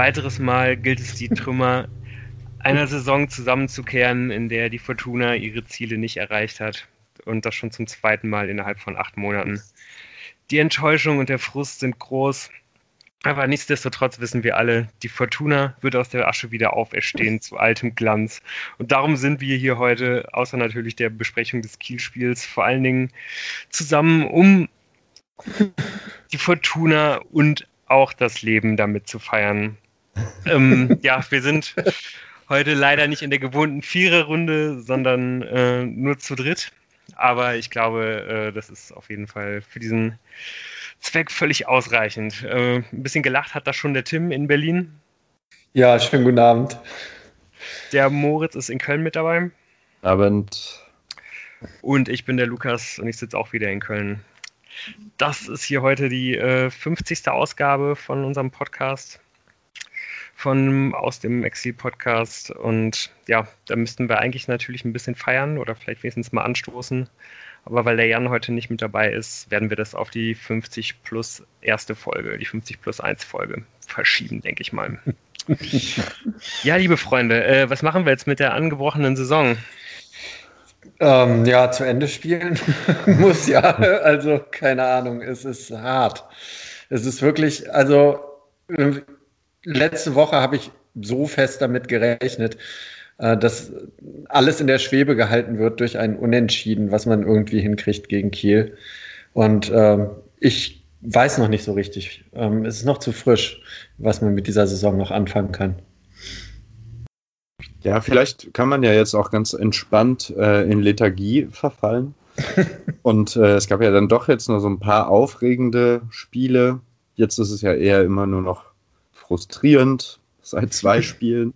weiteres Mal gilt es, die Trümmer einer Saison zusammenzukehren, in der die Fortuna ihre Ziele nicht erreicht hat. Und das schon zum zweiten Mal innerhalb von acht Monaten. Die Enttäuschung und der Frust sind groß. Aber nichtsdestotrotz wissen wir alle, die Fortuna wird aus der Asche wieder auferstehen zu altem Glanz. Und darum sind wir hier heute, außer natürlich der Besprechung des Kielspiels, vor allen Dingen zusammen, um die Fortuna und auch das Leben damit zu feiern. Ähm, ja, wir sind heute leider nicht in der gewohnten Viererrunde, sondern äh, nur zu dritt. Aber ich glaube, äh, das ist auf jeden Fall für diesen Zweck völlig ausreichend. Äh, ein bisschen gelacht hat da schon der Tim in Berlin. Ja, schönen guten Abend. Der Moritz ist in Köln mit dabei. Abend. Und ich bin der Lukas und ich sitze auch wieder in Köln. Das ist hier heute die äh, 50. Ausgabe von unserem Podcast, von aus dem Exil-Podcast. Und ja, da müssten wir eigentlich natürlich ein bisschen feiern oder vielleicht wenigstens mal anstoßen. Aber weil der Jan heute nicht mit dabei ist, werden wir das auf die 50 plus erste Folge, die 50 plus 1 Folge verschieben, denke ich mal. ja, liebe Freunde, äh, was machen wir jetzt mit der angebrochenen Saison? Ähm, ja, zu Ende spielen muss ja. Also, keine Ahnung, es ist hart. Es ist wirklich, also, letzte Woche habe ich so fest damit gerechnet, äh, dass alles in der Schwebe gehalten wird durch ein Unentschieden, was man irgendwie hinkriegt gegen Kiel. Und ähm, ich weiß noch nicht so richtig. Ähm, es ist noch zu frisch, was man mit dieser Saison noch anfangen kann. Ja, vielleicht kann man ja jetzt auch ganz entspannt äh, in Lethargie verfallen. Und äh, es gab ja dann doch jetzt noch so ein paar aufregende Spiele. Jetzt ist es ja eher immer nur noch frustrierend seit zwei Spielen.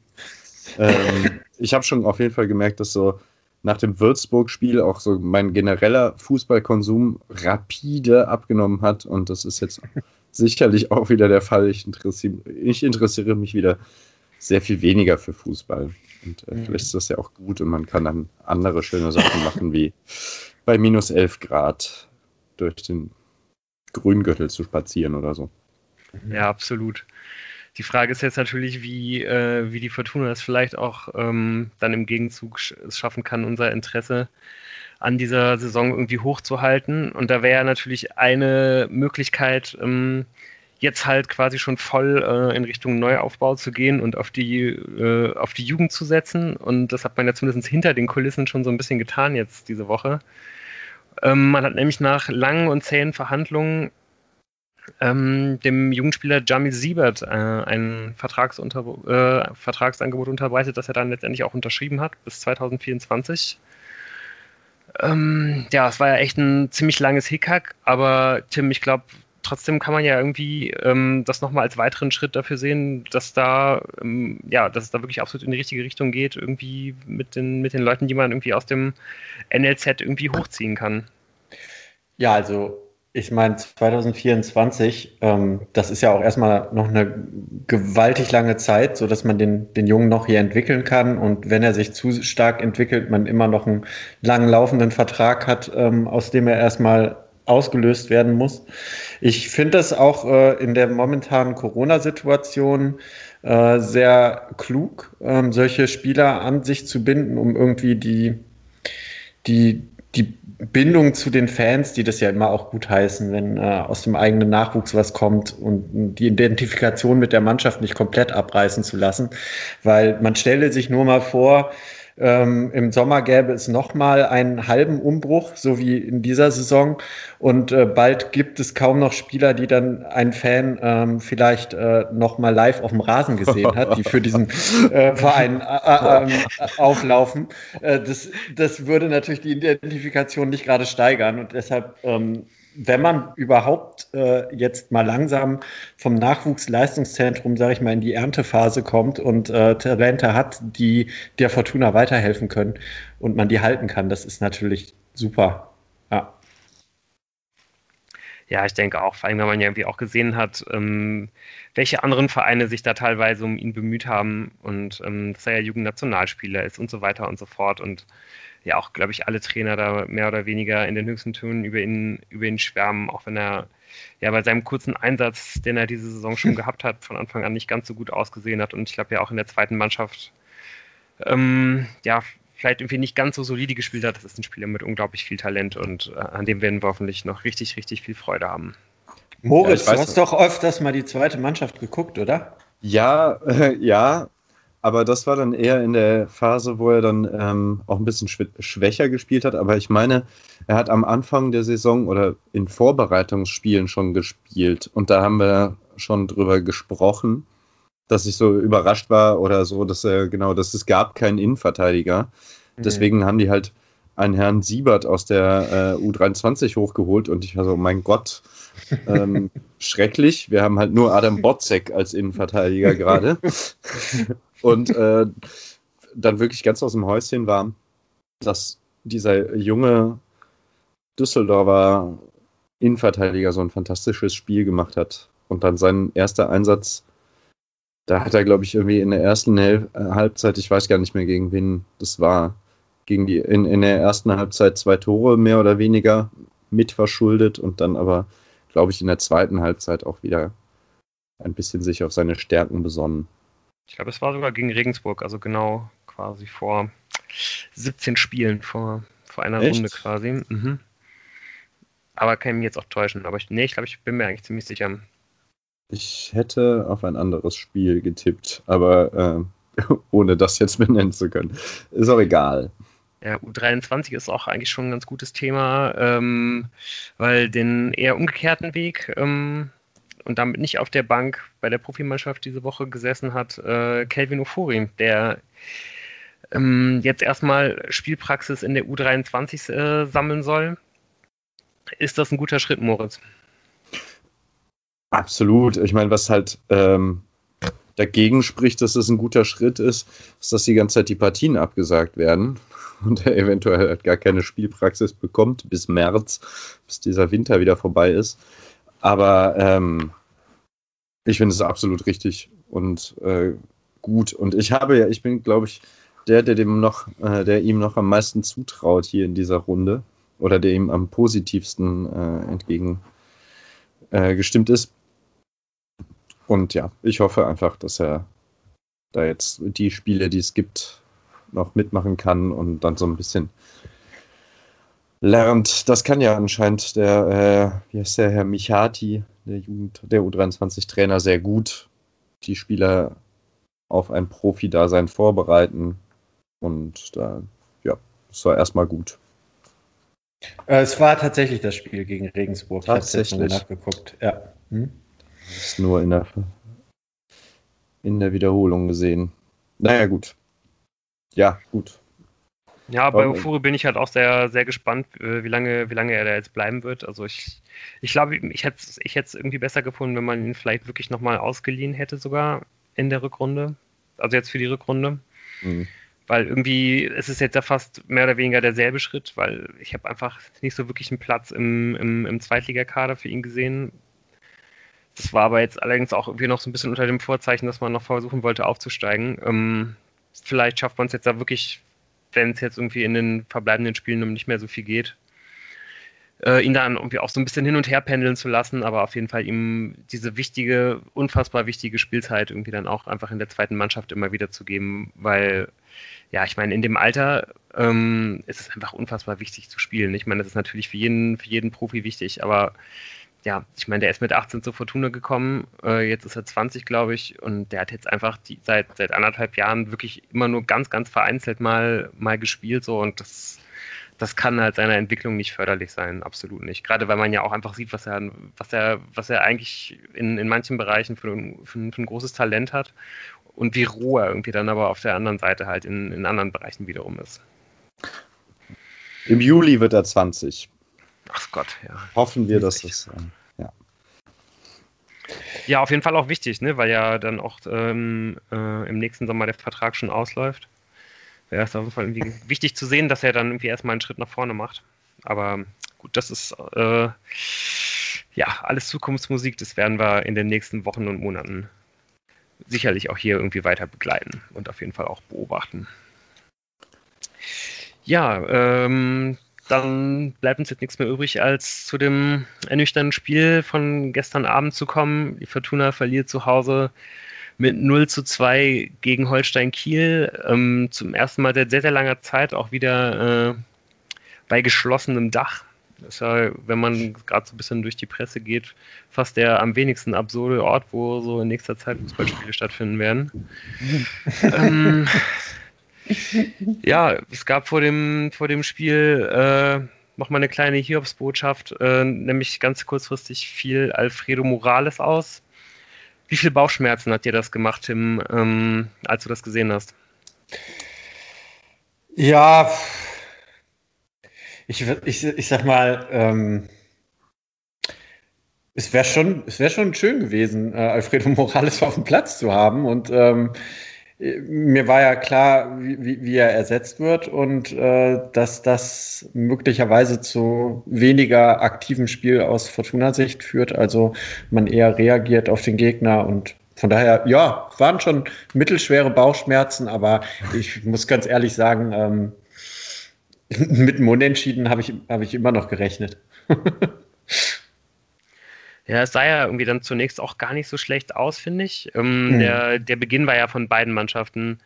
Ähm, ich habe schon auf jeden Fall gemerkt, dass so nach dem Würzburg-Spiel auch so mein genereller Fußballkonsum rapide abgenommen hat. Und das ist jetzt sicherlich auch wieder der Fall. Ich, interessiere, ich interessiere mich wieder sehr viel weniger für Fußball. Und äh, mhm. vielleicht ist das ja auch gut und man kann dann andere schöne Sachen machen, wie bei minus 11 Grad durch den Grüngürtel zu spazieren oder so. Ja, absolut. Die Frage ist jetzt natürlich, wie, äh, wie die Fortuna es vielleicht auch ähm, dann im Gegenzug sch schaffen kann, unser Interesse an dieser Saison irgendwie hochzuhalten. Und da wäre natürlich eine Möglichkeit, ähm, jetzt halt quasi schon voll äh, in Richtung Neuaufbau zu gehen und auf die, äh, auf die Jugend zu setzen. Und das hat man ja zumindest hinter den Kulissen schon so ein bisschen getan jetzt diese Woche. Ähm, man hat nämlich nach langen und zähen Verhandlungen ähm, dem Jugendspieler Jamil Siebert äh, ein Vertragsunter äh, Vertragsangebot unterbreitet, das er dann letztendlich auch unterschrieben hat bis 2024. Ähm, ja, es war ja echt ein ziemlich langes Hickhack, aber Tim, ich glaube, trotzdem kann man ja irgendwie ähm, das nochmal als weiteren Schritt dafür sehen, dass da, ähm, ja, dass es da wirklich absolut in die richtige Richtung geht, irgendwie mit den, mit den Leuten, die man irgendwie aus dem NLZ irgendwie hochziehen kann. Ja, also ich meine, 2024, ähm, das ist ja auch erstmal noch eine gewaltig lange Zeit, so dass man den, den Jungen noch hier entwickeln kann. Und wenn er sich zu stark entwickelt, man immer noch einen langen laufenden Vertrag hat, ähm, aus dem er erstmal ausgelöst werden muss. Ich finde das auch äh, in der momentanen Corona-Situation äh, sehr klug, ähm, solche Spieler an sich zu binden, um irgendwie die, die, die Bindung zu den Fans, die das ja immer auch gut heißen, wenn äh, aus dem eigenen Nachwuchs was kommt und die Identifikation mit der Mannschaft nicht komplett abreißen zu lassen. Weil man stelle sich nur mal vor, ähm, Im Sommer gäbe es nochmal einen halben Umbruch, so wie in dieser Saison. Und äh, bald gibt es kaum noch Spieler, die dann ein Fan ähm, vielleicht äh, nochmal live auf dem Rasen gesehen hat, die für diesen äh, Verein äh, äh, ähm, auflaufen. Äh, das, das würde natürlich die Identifikation nicht gerade steigern. Und deshalb ähm, wenn man überhaupt äh, jetzt mal langsam vom Nachwuchsleistungszentrum, sage ich mal, in die Erntephase kommt und äh, Talente hat, die der Fortuna weiterhelfen können und man die halten kann, das ist natürlich super. Ja. Ja, ich denke auch, vor allem, wenn man ja irgendwie auch gesehen hat, ähm, welche anderen Vereine sich da teilweise um ihn bemüht haben und ähm, dass er ja Jugendnationalspieler ist und so weiter und so fort. Und ja auch, glaube ich, alle Trainer da mehr oder weniger in den höchsten Tönen über ihn, über ihn schwärmen, auch wenn er ja bei seinem kurzen Einsatz, den er diese Saison schon gehabt hat, von Anfang an nicht ganz so gut ausgesehen hat und ich glaube ja auch in der zweiten Mannschaft ähm, ja vielleicht irgendwie nicht ganz so solide gespielt hat. Das ist ein Spieler mit unglaublich viel Talent und äh, an dem werden wir hoffentlich noch richtig, richtig viel Freude haben. Moritz, ja, du hast doch öfters mal die zweite Mannschaft geguckt, oder? Ja, äh, ja, aber das war dann eher in der Phase, wo er dann ähm, auch ein bisschen schwächer gespielt hat. Aber ich meine, er hat am Anfang der Saison oder in Vorbereitungsspielen schon gespielt. Und da haben wir schon drüber gesprochen, dass ich so überrascht war oder so, dass er genau, dass es gab keinen Innenverteidiger. Mhm. Deswegen haben die halt einen Herrn Siebert aus der äh, U23 hochgeholt und ich war so, mein Gott, ähm, schrecklich. Wir haben halt nur Adam Botzek als Innenverteidiger gerade. und äh, dann wirklich ganz aus dem Häuschen war, dass dieser junge Düsseldorfer Innenverteidiger so ein fantastisches Spiel gemacht hat. Und dann sein erster Einsatz, da hat er, glaube ich, irgendwie in der ersten Hel Halbzeit, ich weiß gar nicht mehr, gegen wen das war, gegen die, in, in der ersten Halbzeit zwei Tore mehr oder weniger mitverschuldet und dann aber glaube ich, in der zweiten Halbzeit auch wieder ein bisschen sich auf seine Stärken besonnen. Ich glaube, es war sogar gegen Regensburg, also genau quasi vor 17 Spielen, vor, vor einer Echt? Runde quasi. Mhm. Aber kann ich mich jetzt auch täuschen. Aber ich, nee, ich glaube, ich bin mir eigentlich ziemlich sicher. Ich hätte auf ein anderes Spiel getippt, aber äh, ohne das jetzt benennen zu können. Ist auch egal. Ja, U23 ist auch eigentlich schon ein ganz gutes Thema, ähm, weil den eher umgekehrten Weg ähm, und damit nicht auf der Bank bei der Profimannschaft diese Woche gesessen hat, äh, Kelvin Ofori, der ähm, jetzt erstmal Spielpraxis in der U23 äh, sammeln soll. Ist das ein guter Schritt, Moritz? Absolut. Ich meine, was halt ähm, dagegen spricht, dass es ein guter Schritt ist, ist, dass die ganze Zeit die Partien abgesagt werden und er eventuell halt gar keine Spielpraxis bekommt bis März, bis dieser Winter wieder vorbei ist. Aber ähm, ich finde es absolut richtig und äh, gut. Und ich habe ja, ich bin, glaube ich, der, der dem noch, äh, der ihm noch am meisten zutraut hier in dieser Runde oder der ihm am positivsten äh, entgegen äh, gestimmt ist. Und ja, ich hoffe einfach, dass er da jetzt die Spiele, die es gibt, noch mitmachen kann und dann so ein bisschen lernt. Das kann ja anscheinend der, äh, wie heißt der Herr Michati, der Jugend, der U23-Trainer, sehr gut. Die Spieler auf ein Profi-Dasein vorbereiten. Und da, ja, es war erstmal gut. Äh, es war tatsächlich das Spiel gegen Regensburg. Tatsächlich. Ich habe nachgeguckt. Ja. Hm? Ist nur in der, in der Wiederholung gesehen. Naja, gut ja, gut. Ja, bei Ofuri bin ich halt auch sehr, sehr gespannt, äh, wie lange, wie lange er da jetzt bleiben wird. Also ich, ich glaube, ich hätte es ich irgendwie besser gefunden, wenn man ihn vielleicht wirklich nochmal ausgeliehen hätte, sogar in der Rückrunde. Also jetzt für die Rückrunde. Mhm. Weil irgendwie ist es jetzt ja fast mehr oder weniger derselbe Schritt, weil ich habe einfach nicht so wirklich einen Platz im, im, im Zweitligakader für ihn gesehen. Das war aber jetzt allerdings auch irgendwie noch so ein bisschen unter dem Vorzeichen, dass man noch versuchen wollte aufzusteigen. Ähm, vielleicht schafft man es jetzt da wirklich, wenn es jetzt irgendwie in den verbleibenden Spielen um nicht mehr so viel geht, äh, ihn dann irgendwie auch so ein bisschen hin und her pendeln zu lassen, aber auf jeden Fall ihm diese wichtige, unfassbar wichtige Spielzeit irgendwie dann auch einfach in der zweiten Mannschaft immer wieder zu geben, weil ja, ich meine, in dem Alter ähm, ist es einfach unfassbar wichtig zu spielen. Ich meine, das ist natürlich für jeden, für jeden Profi wichtig, aber ja, ich meine, der ist mit 18 zur Fortuna gekommen, äh, jetzt ist er 20, glaube ich, und der hat jetzt einfach die, seit, seit anderthalb Jahren wirklich immer nur ganz, ganz vereinzelt mal, mal gespielt, so und das, das kann halt seiner Entwicklung nicht förderlich sein, absolut nicht. Gerade weil man ja auch einfach sieht, was er, was er, was er eigentlich in, in manchen Bereichen für ein, für, für ein großes Talent hat und wie roh er irgendwie dann aber auf der anderen Seite halt in, in anderen Bereichen wiederum ist. Im Juli wird er 20. Ach Gott, ja. Hoffen wir, dass das. Äh, ja. ja, auf jeden Fall auch wichtig, ne? weil ja dann auch ähm, äh, im nächsten Sommer der Vertrag schon ausläuft. Wäre es auf jeden Fall irgendwie wichtig zu sehen, dass er dann irgendwie erstmal einen Schritt nach vorne macht. Aber gut, das ist äh, ja alles Zukunftsmusik. Das werden wir in den nächsten Wochen und Monaten sicherlich auch hier irgendwie weiter begleiten und auf jeden Fall auch beobachten. Ja, ähm, dann bleibt uns jetzt nichts mehr übrig, als zu dem ernüchternden Spiel von gestern Abend zu kommen. Die Fortuna verliert zu Hause mit 0 zu 2 gegen Holstein Kiel. Ähm, zum ersten Mal seit sehr, sehr langer Zeit auch wieder äh, bei geschlossenem Dach. Das ist ja, wenn man gerade so ein bisschen durch die Presse geht, fast der am wenigsten absurde Ort, wo so in nächster Zeit Fußballspiele stattfinden werden. ähm, ja, es gab vor dem, vor dem Spiel äh, nochmal eine kleine Hiobsbotschaft, äh, nämlich ganz kurzfristig fiel Alfredo Morales aus. Wie viele Bauchschmerzen hat dir das gemacht, Tim, ähm, als du das gesehen hast? Ja, ich, ich, ich sag mal, ähm, es wäre schon, wär schon schön gewesen, äh, Alfredo Morales auf dem Platz zu haben. Und ähm, mir war ja klar, wie, wie er ersetzt wird und äh, dass das möglicherweise zu weniger aktivem Spiel aus Fortuna-Sicht führt. Also man eher reagiert auf den Gegner und von daher, ja, waren schon mittelschwere Bauchschmerzen, aber ich muss ganz ehrlich sagen, ähm, mit einem Unentschieden habe ich, hab ich immer noch gerechnet. Ja, es sah ja irgendwie dann zunächst auch gar nicht so schlecht aus, finde ich. Ähm, mhm. der, der Beginn war ja von beiden Mannschaften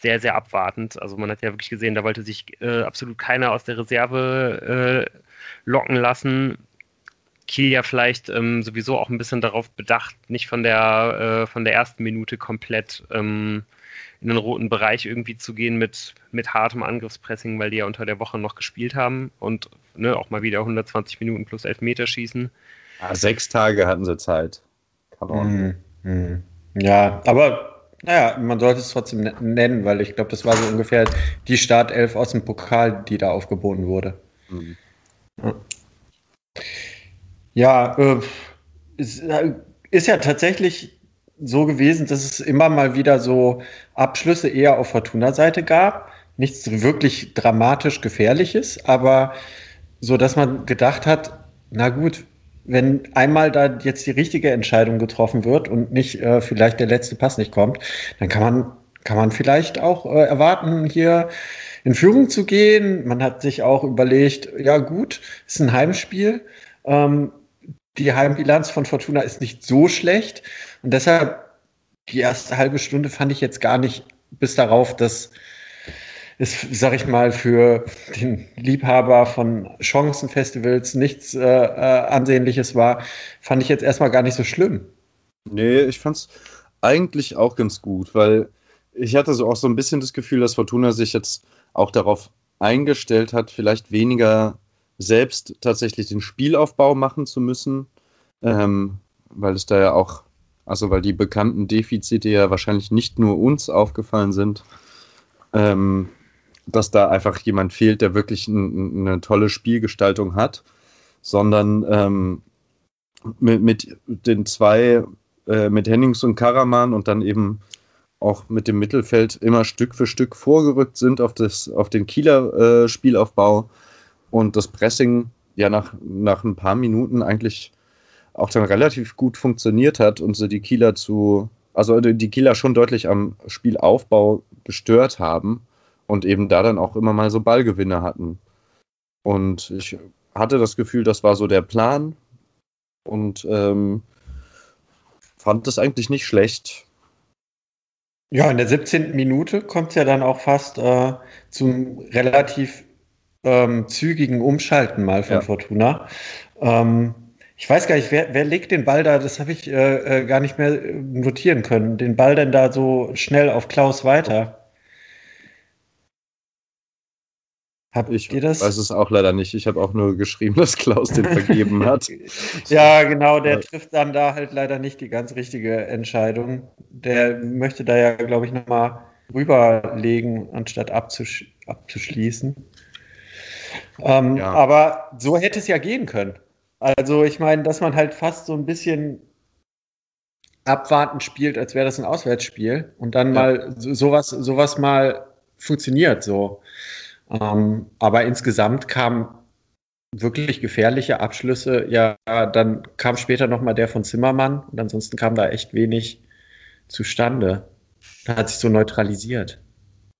sehr, sehr abwartend. Also man hat ja wirklich gesehen, da wollte sich äh, absolut keiner aus der Reserve äh, locken lassen. Kiel ja vielleicht ähm, sowieso auch ein bisschen darauf bedacht, nicht von der, äh, von der ersten Minute komplett ähm, in den roten Bereich irgendwie zu gehen mit, mit hartem Angriffspressing, weil die ja unter der Woche noch gespielt haben und ne, auch mal wieder 120 Minuten plus Elfmeterschießen. Ja, sechs Tage hatten sie Zeit. Mm, mm. Ja, aber naja, man sollte es trotzdem ne-, nennen, weil ich glaube, das war so ungefähr die Startelf aus dem Pokal, die da aufgeboten wurde. Mhm. Ja, äh, ist, äh, ist ja tatsächlich so gewesen, dass es immer mal wieder so Abschlüsse eher auf Fortuna-Seite gab. Nichts wirklich dramatisch Gefährliches, aber so, dass man gedacht hat, na gut, wenn einmal da jetzt die richtige Entscheidung getroffen wird und nicht äh, vielleicht der letzte Pass nicht kommt, dann kann man, kann man vielleicht auch äh, erwarten, hier in Führung zu gehen. Man hat sich auch überlegt, ja gut, ist ein Heimspiel. Ähm, die Heimbilanz von Fortuna ist nicht so schlecht. Und deshalb, die erste halbe Stunde fand ich jetzt gar nicht bis darauf, dass es, sag ich mal, für den Liebhaber von Chancenfestivals nichts äh, äh, Ansehnliches war, fand ich jetzt erstmal gar nicht so schlimm. Nee, ich fand's eigentlich auch ganz gut, weil ich hatte so auch so ein bisschen das Gefühl, dass Fortuna sich jetzt auch darauf eingestellt hat, vielleicht weniger selbst tatsächlich den Spielaufbau machen zu müssen, ähm, weil es da ja auch, also weil die bekannten Defizite ja wahrscheinlich nicht nur uns aufgefallen sind, ähm, dass da einfach jemand fehlt, der wirklich ein, eine tolle Spielgestaltung hat, sondern ähm, mit, mit, den zwei, äh, mit Hennings und Karaman und dann eben auch mit dem Mittelfeld immer Stück für Stück vorgerückt sind auf, das, auf den Kieler äh, Spielaufbau und das Pressing ja nach, nach ein paar Minuten eigentlich auch dann relativ gut funktioniert hat und sie die Kieler zu, also die Kieler schon deutlich am Spielaufbau gestört haben und eben da dann auch immer mal so Ballgewinne hatten. Und ich hatte das Gefühl, das war so der Plan und ähm, fand das eigentlich nicht schlecht. Ja, in der 17. Minute kommt es ja dann auch fast äh, zum relativ ähm, zügigen Umschalten mal von ja. Fortuna. Ähm, ich weiß gar nicht, wer, wer legt den Ball da, das habe ich äh, äh, gar nicht mehr notieren können, den Ball denn da so schnell auf Klaus weiter? Habt ich ihr das? weiß es auch leider nicht. Ich habe auch nur geschrieben, dass Klaus den vergeben hat. ja, genau, der trifft dann da halt leider nicht die ganz richtige Entscheidung. Der möchte da ja, glaube ich, nochmal rüberlegen, anstatt abzusch abzuschließen. Ähm, ja. Aber so hätte es ja gehen können. Also ich meine, dass man halt fast so ein bisschen abwartend spielt, als wäre das ein Auswärtsspiel und dann ja. mal sowas, sowas mal funktioniert so. Ähm, aber insgesamt kamen wirklich gefährliche Abschlüsse. Ja, dann kam später nochmal der von Zimmermann und ansonsten kam da echt wenig zustande. Hat sich so neutralisiert.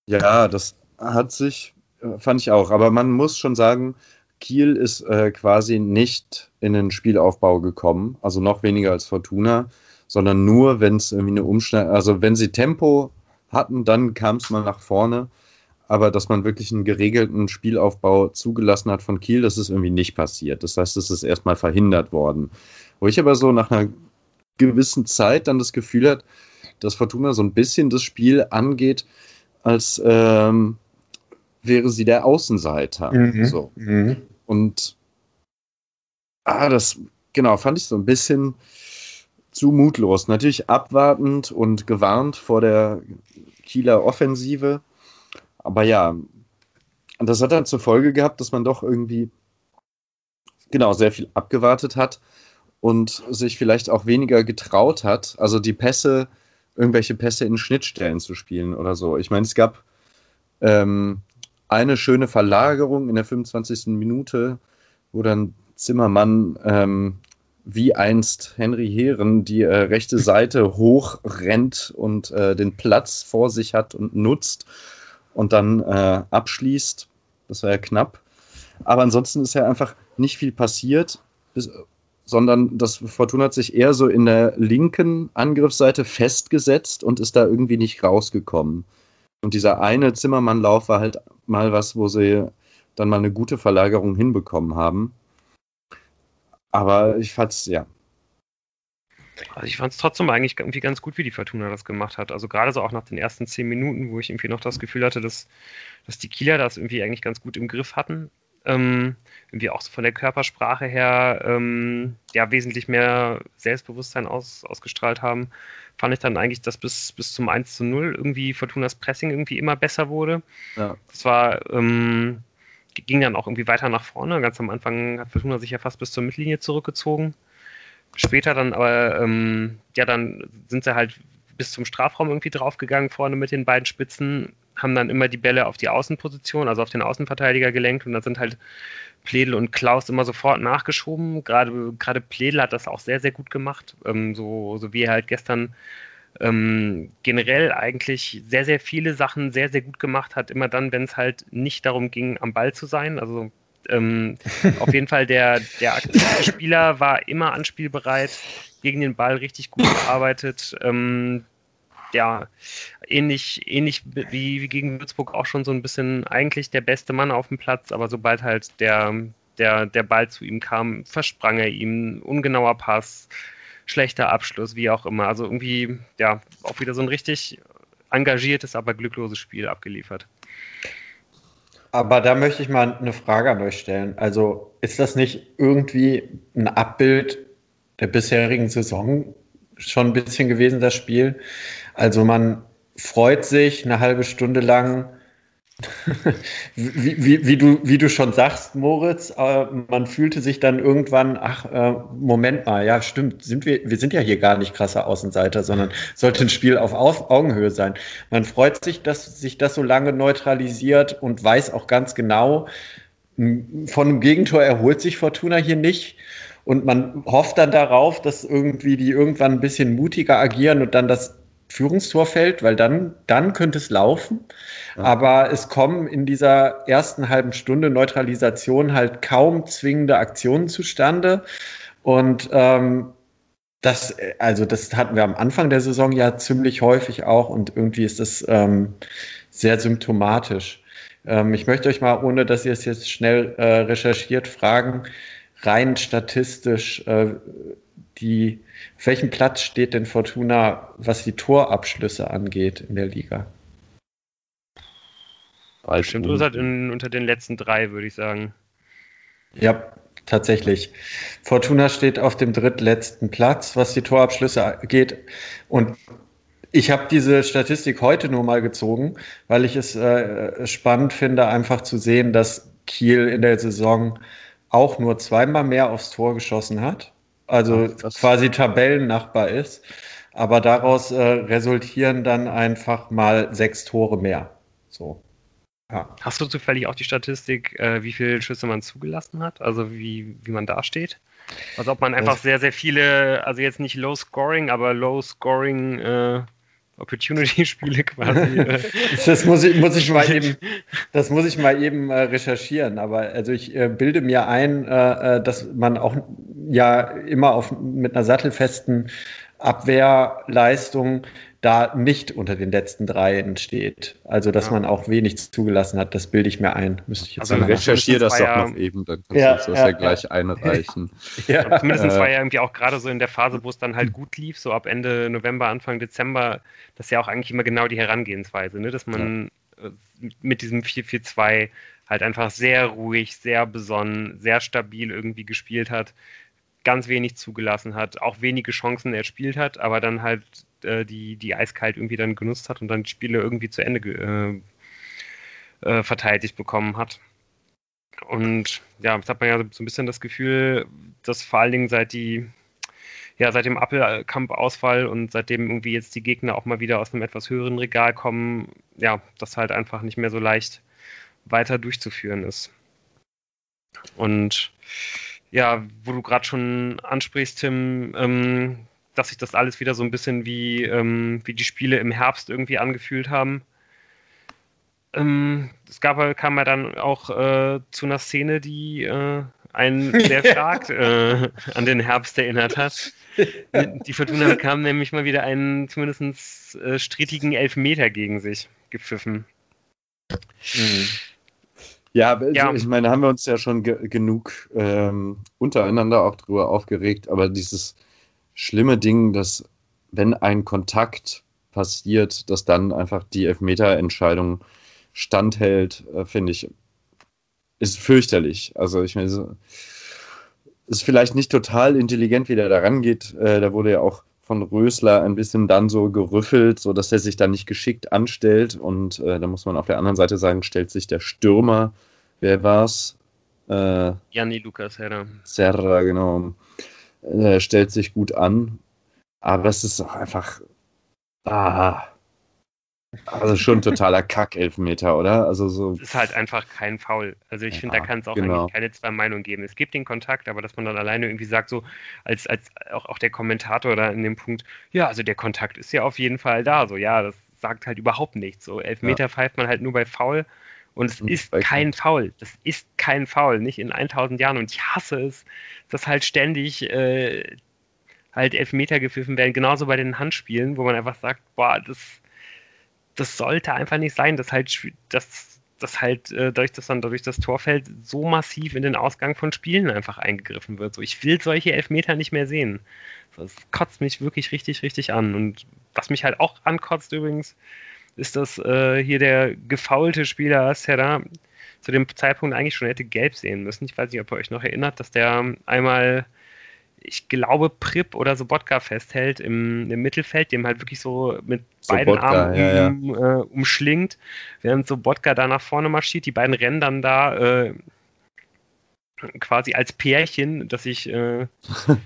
Ja, das hat sich fand ich auch. Aber man muss schon sagen, Kiel ist äh, quasi nicht in den Spielaufbau gekommen, also noch weniger als Fortuna, sondern nur, wenn es irgendwie eine Umschneidung, also wenn sie Tempo hatten, dann kam es mal nach vorne. Aber dass man wirklich einen geregelten Spielaufbau zugelassen hat von Kiel, das ist irgendwie nicht passiert. Das heißt, es ist erstmal verhindert worden. Wo ich aber so nach einer gewissen Zeit dann das Gefühl hat, dass Fortuna so ein bisschen das Spiel angeht, als ähm, wäre sie der Außenseiter. Mhm. So. Mhm. Und ah, das, genau, fand ich so ein bisschen zu mutlos. Natürlich abwartend und gewarnt vor der Kieler Offensive. Aber ja, das hat dann zur Folge gehabt, dass man doch irgendwie genau sehr viel abgewartet hat und sich vielleicht auch weniger getraut hat, also die Pässe, irgendwelche Pässe in Schnittstellen zu spielen oder so. Ich meine, es gab ähm, eine schöne Verlagerung in der 25. Minute, wo dann Zimmermann ähm, wie einst Henry Heeren die äh, rechte Seite hochrennt und äh, den Platz vor sich hat und nutzt und dann äh, abschließt. Das war ja knapp. Aber ansonsten ist ja einfach nicht viel passiert, bis, sondern das Fortuna hat sich eher so in der linken Angriffsseite festgesetzt und ist da irgendwie nicht rausgekommen. Und dieser eine Zimmermannlauf war halt mal was, wo sie dann mal eine gute Verlagerung hinbekommen haben. Aber ich fand's, ja. Also ich fand es trotzdem eigentlich irgendwie ganz gut, wie die Fortuna das gemacht hat. Also gerade so auch nach den ersten zehn Minuten, wo ich irgendwie noch das Gefühl hatte, dass, dass die Kieler das irgendwie eigentlich ganz gut im Griff hatten. Ähm, irgendwie auch so von der Körpersprache her ähm, ja wesentlich mehr Selbstbewusstsein aus, ausgestrahlt haben fand ich dann eigentlich, dass bis, bis zum 1 zu 0 irgendwie Fortunas Pressing irgendwie immer besser wurde. Ja. Das war, ähm, ging dann auch irgendwie weiter nach vorne. Ganz am Anfang hat Fortuna sich ja fast bis zur Mittellinie zurückgezogen. Später dann aber, ähm, ja, dann sind sie halt bis zum Strafraum irgendwie draufgegangen, vorne mit den beiden Spitzen, haben dann immer die Bälle auf die Außenposition, also auf den Außenverteidiger gelenkt und dann sind halt Pledel und Klaus immer sofort nachgeschoben. Gerade, gerade Pledel hat das auch sehr, sehr gut gemacht. Ähm, so, so wie er halt gestern ähm, generell eigentlich sehr, sehr viele Sachen sehr, sehr gut gemacht hat. Immer dann, wenn es halt nicht darum ging, am Ball zu sein. Also ähm, auf jeden Fall der, der aktive Spieler war immer anspielbereit, gegen den Ball richtig gut gearbeitet. Ähm, ja, ähnlich, ähnlich wie, wie gegen Würzburg auch schon so ein bisschen eigentlich der beste Mann auf dem Platz, aber sobald halt der, der, der Ball zu ihm kam, versprang er ihm, ungenauer Pass, schlechter Abschluss, wie auch immer. Also irgendwie, ja, auch wieder so ein richtig engagiertes, aber glückloses Spiel abgeliefert. Aber da möchte ich mal eine Frage an euch stellen. Also ist das nicht irgendwie ein Abbild der bisherigen Saison schon ein bisschen gewesen, das Spiel? Also man freut sich eine halbe Stunde lang, wie, wie, wie, du, wie du schon sagst, Moritz, äh, man fühlte sich dann irgendwann, ach, äh, Moment mal, ja, stimmt, sind wir, wir sind ja hier gar nicht krasser Außenseiter, sondern sollte ein Spiel auf, auf Augenhöhe sein. Man freut sich, dass sich das so lange neutralisiert und weiß auch ganz genau, von einem Gegentor erholt sich Fortuna hier nicht. Und man hofft dann darauf, dass irgendwie die irgendwann ein bisschen mutiger agieren und dann das Führungstor fällt, weil dann, dann könnte es laufen. Ja. Aber es kommen in dieser ersten halben Stunde Neutralisation halt kaum zwingende Aktionen zustande. Und ähm, das, also das hatten wir am Anfang der Saison ja ziemlich häufig auch und irgendwie ist das ähm, sehr symptomatisch. Ähm, ich möchte euch mal, ohne dass ihr es jetzt schnell äh, recherchiert, fragen, rein statistisch, äh, die, auf welchem Platz steht denn Fortuna, was die Torabschlüsse angeht in der Liga? Bestimmt unter den, unter den letzten drei, würde ich sagen. Ja, tatsächlich. Fortuna steht auf dem drittletzten Platz, was die Torabschlüsse angeht. Und ich habe diese Statistik heute nur mal gezogen, weil ich es äh, spannend finde, einfach zu sehen, dass Kiel in der Saison auch nur zweimal mehr aufs Tor geschossen hat also Ach, quasi Tabellennachbar ist. Aber daraus äh, resultieren dann einfach mal sechs Tore mehr. So. Ja. Hast du zufällig auch die Statistik, äh, wie viele Schüsse man zugelassen hat? Also wie, wie man da steht? Also ob man einfach sehr, sehr viele, also jetzt nicht Low Scoring, aber Low Scoring äh, Opportunity-Spiele quasi. Äh, das muss ich, muss ich mal eben, Das muss ich mal eben äh, recherchieren, aber also ich äh, bilde mir ein, äh, äh dass man auch ja immer auf, mit einer sattelfesten Abwehrleistung da nicht unter den letzten dreien steht. Also, dass ja. man auch wenig zugelassen hat, das bilde ich mir ein. Müsste ich jetzt also, recherchiere das doch noch eben, dann kannst ja, du das ja, ja gleich einreichen. ja. Zumindest war ja irgendwie auch gerade so in der Phase, wo es dann halt gut lief, so ab Ende November, Anfang Dezember, das ist ja auch eigentlich immer genau die Herangehensweise, ne? dass man äh, mit diesem 4-4-2 halt einfach sehr ruhig, sehr besonnen, sehr stabil irgendwie gespielt hat ganz wenig zugelassen hat, auch wenige Chancen erspielt hat, aber dann halt äh, die, die eiskalt irgendwie dann genutzt hat und dann die Spiele irgendwie zu Ende äh, äh, verteidigt bekommen hat. Und ja, jetzt hat man ja so ein bisschen das Gefühl, dass vor allen Dingen seit die, ja, seit dem Appelkamp-Ausfall und seitdem irgendwie jetzt die Gegner auch mal wieder aus einem etwas höheren Regal kommen, ja, das halt einfach nicht mehr so leicht weiter durchzuführen ist. Und ja, wo du gerade schon ansprichst, Tim, ähm, dass sich das alles wieder so ein bisschen wie, ähm, wie die Spiele im Herbst irgendwie angefühlt haben. Ähm, es gab, kam ja dann auch äh, zu einer Szene, die äh, einen sehr stark äh, an den Herbst erinnert hat. Die Fortuna bekam nämlich mal wieder einen zumindest äh, strittigen Elfmeter gegen sich gepfiffen. Mhm. Ja, ja, ich meine, haben wir uns ja schon ge genug ähm, untereinander auch drüber aufgeregt, aber dieses schlimme Ding, dass wenn ein Kontakt passiert, dass dann einfach die Elfmeterentscheidung standhält, äh, finde ich, ist fürchterlich. Also ich meine, ist vielleicht nicht total intelligent, wie der da rangeht. Äh, da wurde ja auch von Rösler ein bisschen dann so gerüffelt, so dass er sich da nicht geschickt anstellt. Und äh, da muss man auf der anderen Seite sagen, stellt sich der Stürmer, wer war's? Äh, Janni Lukas Serra. Serra, genau äh, stellt sich gut an, aber es ist auch einfach. Ah, also schon totaler Kack-Elfmeter, oder? Also so. Es ist halt einfach kein Foul. Also ich ja, finde, da kann es auch genau. eigentlich keine zwei Meinungen geben. Es gibt den Kontakt, aber dass man dann alleine irgendwie sagt, so als, als auch, auch der Kommentator da in dem Punkt, ja, also der Kontakt ist ja auf jeden Fall da. So, ja, das sagt halt überhaupt nichts. So, Elfmeter ja. pfeift man halt nur bei Foul. Und es ist kein Foul. Das ist kein Foul, nicht in 1000 Jahren. Und ich hasse es, dass halt ständig äh, halt Elfmeter gepfiffen werden. Genauso bei den Handspielen, wo man einfach sagt, boah, das, das sollte einfach nicht sein, dass halt, dass, dass halt äh, dadurch, dass dann dadurch das Torfeld so massiv in den Ausgang von Spielen einfach eingegriffen wird. So, ich will solche Elfmeter nicht mehr sehen. Das kotzt mich wirklich richtig, richtig an. Und was mich halt auch ankotzt übrigens, ist, dass äh, hier der gefaulte Spieler Serra zu dem Zeitpunkt eigentlich schon hätte gelb sehen müssen. Ich weiß nicht, ob ihr euch noch erinnert, dass der einmal, ich glaube, Prip oder Sobotka festhält im, im Mittelfeld, dem halt wirklich so mit beiden Armen ja, ja. Um, äh, umschlingt, während Sobotka da nach vorne marschiert. Die beiden rennen dann da äh, quasi als Pärchen, dass ich, äh,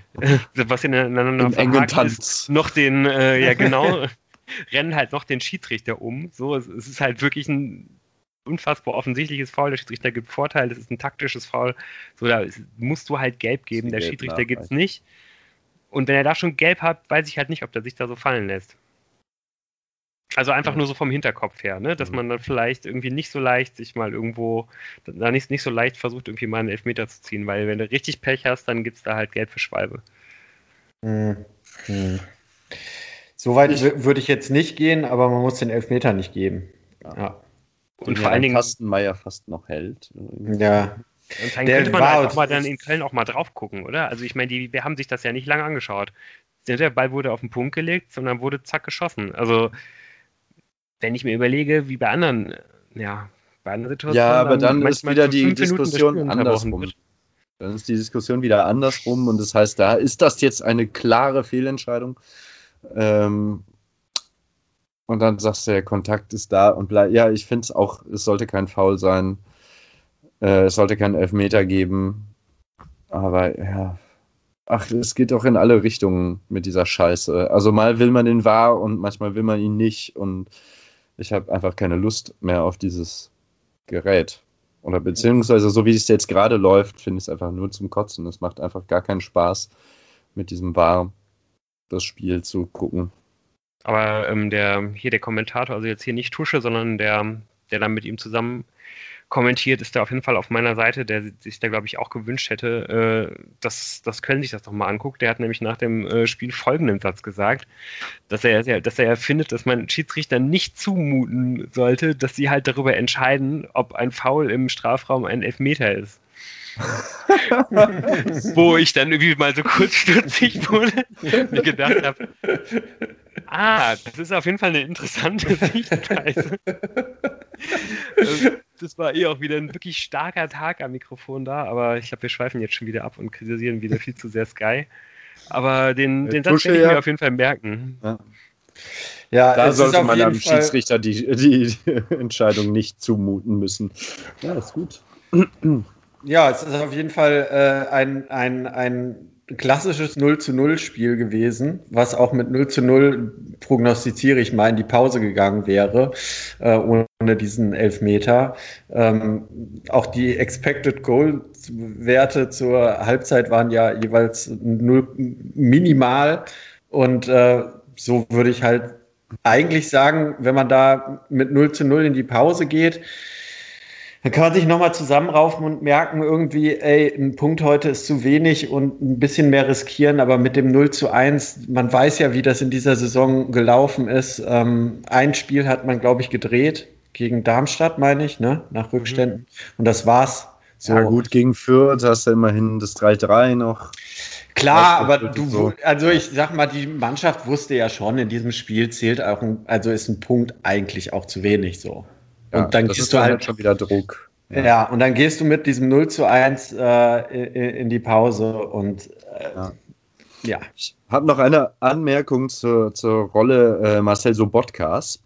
was ineinander verhakt ist, noch den, äh, ja genau, rennen halt noch den Schiedsrichter um. So, es, es ist halt wirklich ein unfassbar offensichtliches Foul. Der Schiedsrichter gibt Vorteil, das ist ein taktisches Foul. So, da musst du halt gelb geben. Der Schiedsrichter gibt es nicht. Und wenn er da schon gelb hat, weiß ich halt nicht, ob der sich da so fallen lässt. Also einfach ja. nur so vom Hinterkopf her, ne? dass mhm. man dann vielleicht irgendwie nicht so leicht sich mal irgendwo, da nicht, nicht so leicht versucht, irgendwie mal einen Elfmeter zu ziehen, weil wenn du richtig Pech hast, dann gibt es da halt Gelb für Schwalbe. Mhm. Soweit würde ich jetzt nicht gehen, aber man muss den Elfmeter nicht geben. Ja. ja. Und vor allen Dingen. Kastenmeier fast noch hält. Ja. Und dann der könnte man halt auch mal dann in Köln auch mal drauf gucken, oder? Also ich meine, die, wir haben sich das ja nicht lange angeschaut. Der Ball wurde auf den Punkt gelegt, sondern wurde zack geschossen. Also wenn ich mir überlege, wie bei anderen, ja, bei anderen Situationen. Ja, aber dann, dann ist wieder die Diskussion andersrum. Dann ist die Diskussion wieder andersrum und das heißt, da ist das jetzt eine klare Fehlentscheidung. Ähm, und dann sagst du, der Kontakt ist da und bleib. Ja, ich finde es auch, es sollte kein Foul sein. Äh, es sollte keinen Elfmeter geben. Aber ja. Ach, es geht doch in alle Richtungen mit dieser Scheiße. Also mal will man den wahr und manchmal will man ihn nicht. Und ich habe einfach keine Lust mehr auf dieses Gerät. Oder beziehungsweise, so wie es jetzt gerade läuft, finde ich es einfach nur zum Kotzen. Es macht einfach gar keinen Spaß, mit diesem Wahr das Spiel zu gucken. Aber ähm, der, hier der Kommentator, also jetzt hier nicht Tusche, sondern der, der dann mit ihm zusammen kommentiert, ist da auf jeden Fall auf meiner Seite, der sich da, glaube ich, auch gewünscht hätte, äh, dass, dass Köln sich das doch mal anguckt. Der hat nämlich nach dem äh, Spiel folgenden Satz gesagt, dass er, dass er findet, dass man Schiedsrichter nicht zumuten sollte, dass sie halt darüber entscheiden, ob ein Foul im Strafraum ein Elfmeter ist. Wo ich dann irgendwie mal so kurz stutzig wurde, mir gedacht habe, ah, das ist auf jeden Fall eine interessante Sichtweise. das war eh auch wieder ein wirklich starker Tag am Mikrofon da, aber ich glaube, wir schweifen jetzt schon wieder ab und kritisieren wieder viel zu sehr Sky. Aber den, den Satz werde ich mir auf jeden Fall merken. Ja. Ja, da sollte man am Fall... Schiedsrichter die, die, Entscheidung nicht zumuten müssen. Ja, ist gut. Ja, es ist auf jeden Fall äh, ein, ein, ein klassisches 0 zu 0 Spiel gewesen, was auch mit 0 zu 0 prognostiziere ich mal in die Pause gegangen wäre, äh, ohne diesen Elfmeter. Ähm, auch die Expected Goal Werte zur Halbzeit waren ja jeweils null, minimal und äh, so würde ich halt eigentlich sagen, wenn man da mit 0 zu 0 in die Pause geht, dann kann man sich nochmal zusammenraufen und merken, irgendwie, ey, ein Punkt heute ist zu wenig und ein bisschen mehr riskieren, aber mit dem 0 zu 1, man weiß ja, wie das in dieser Saison gelaufen ist. Ähm, ein Spiel hat man, glaube ich, gedreht gegen Darmstadt, meine ich, ne? nach Rückständen. Mhm. Und das war's. So. Ja, gut, gegen Fürth hast du immerhin das 3-3 noch. Klar, aber du, so. also ich sag mal, die Mannschaft wusste ja schon, in diesem Spiel zählt auch, ein, also ist ein Punkt eigentlich auch zu wenig so. Ja, und dann gehst du halt, halt schon wieder Druck. Ja. ja. und dann gehst du mit diesem 0 zu 1 äh, in die Pause und äh, ja. ja. Ich habe noch eine Anmerkung zur, zur Rolle äh, Marcel Sobotkas.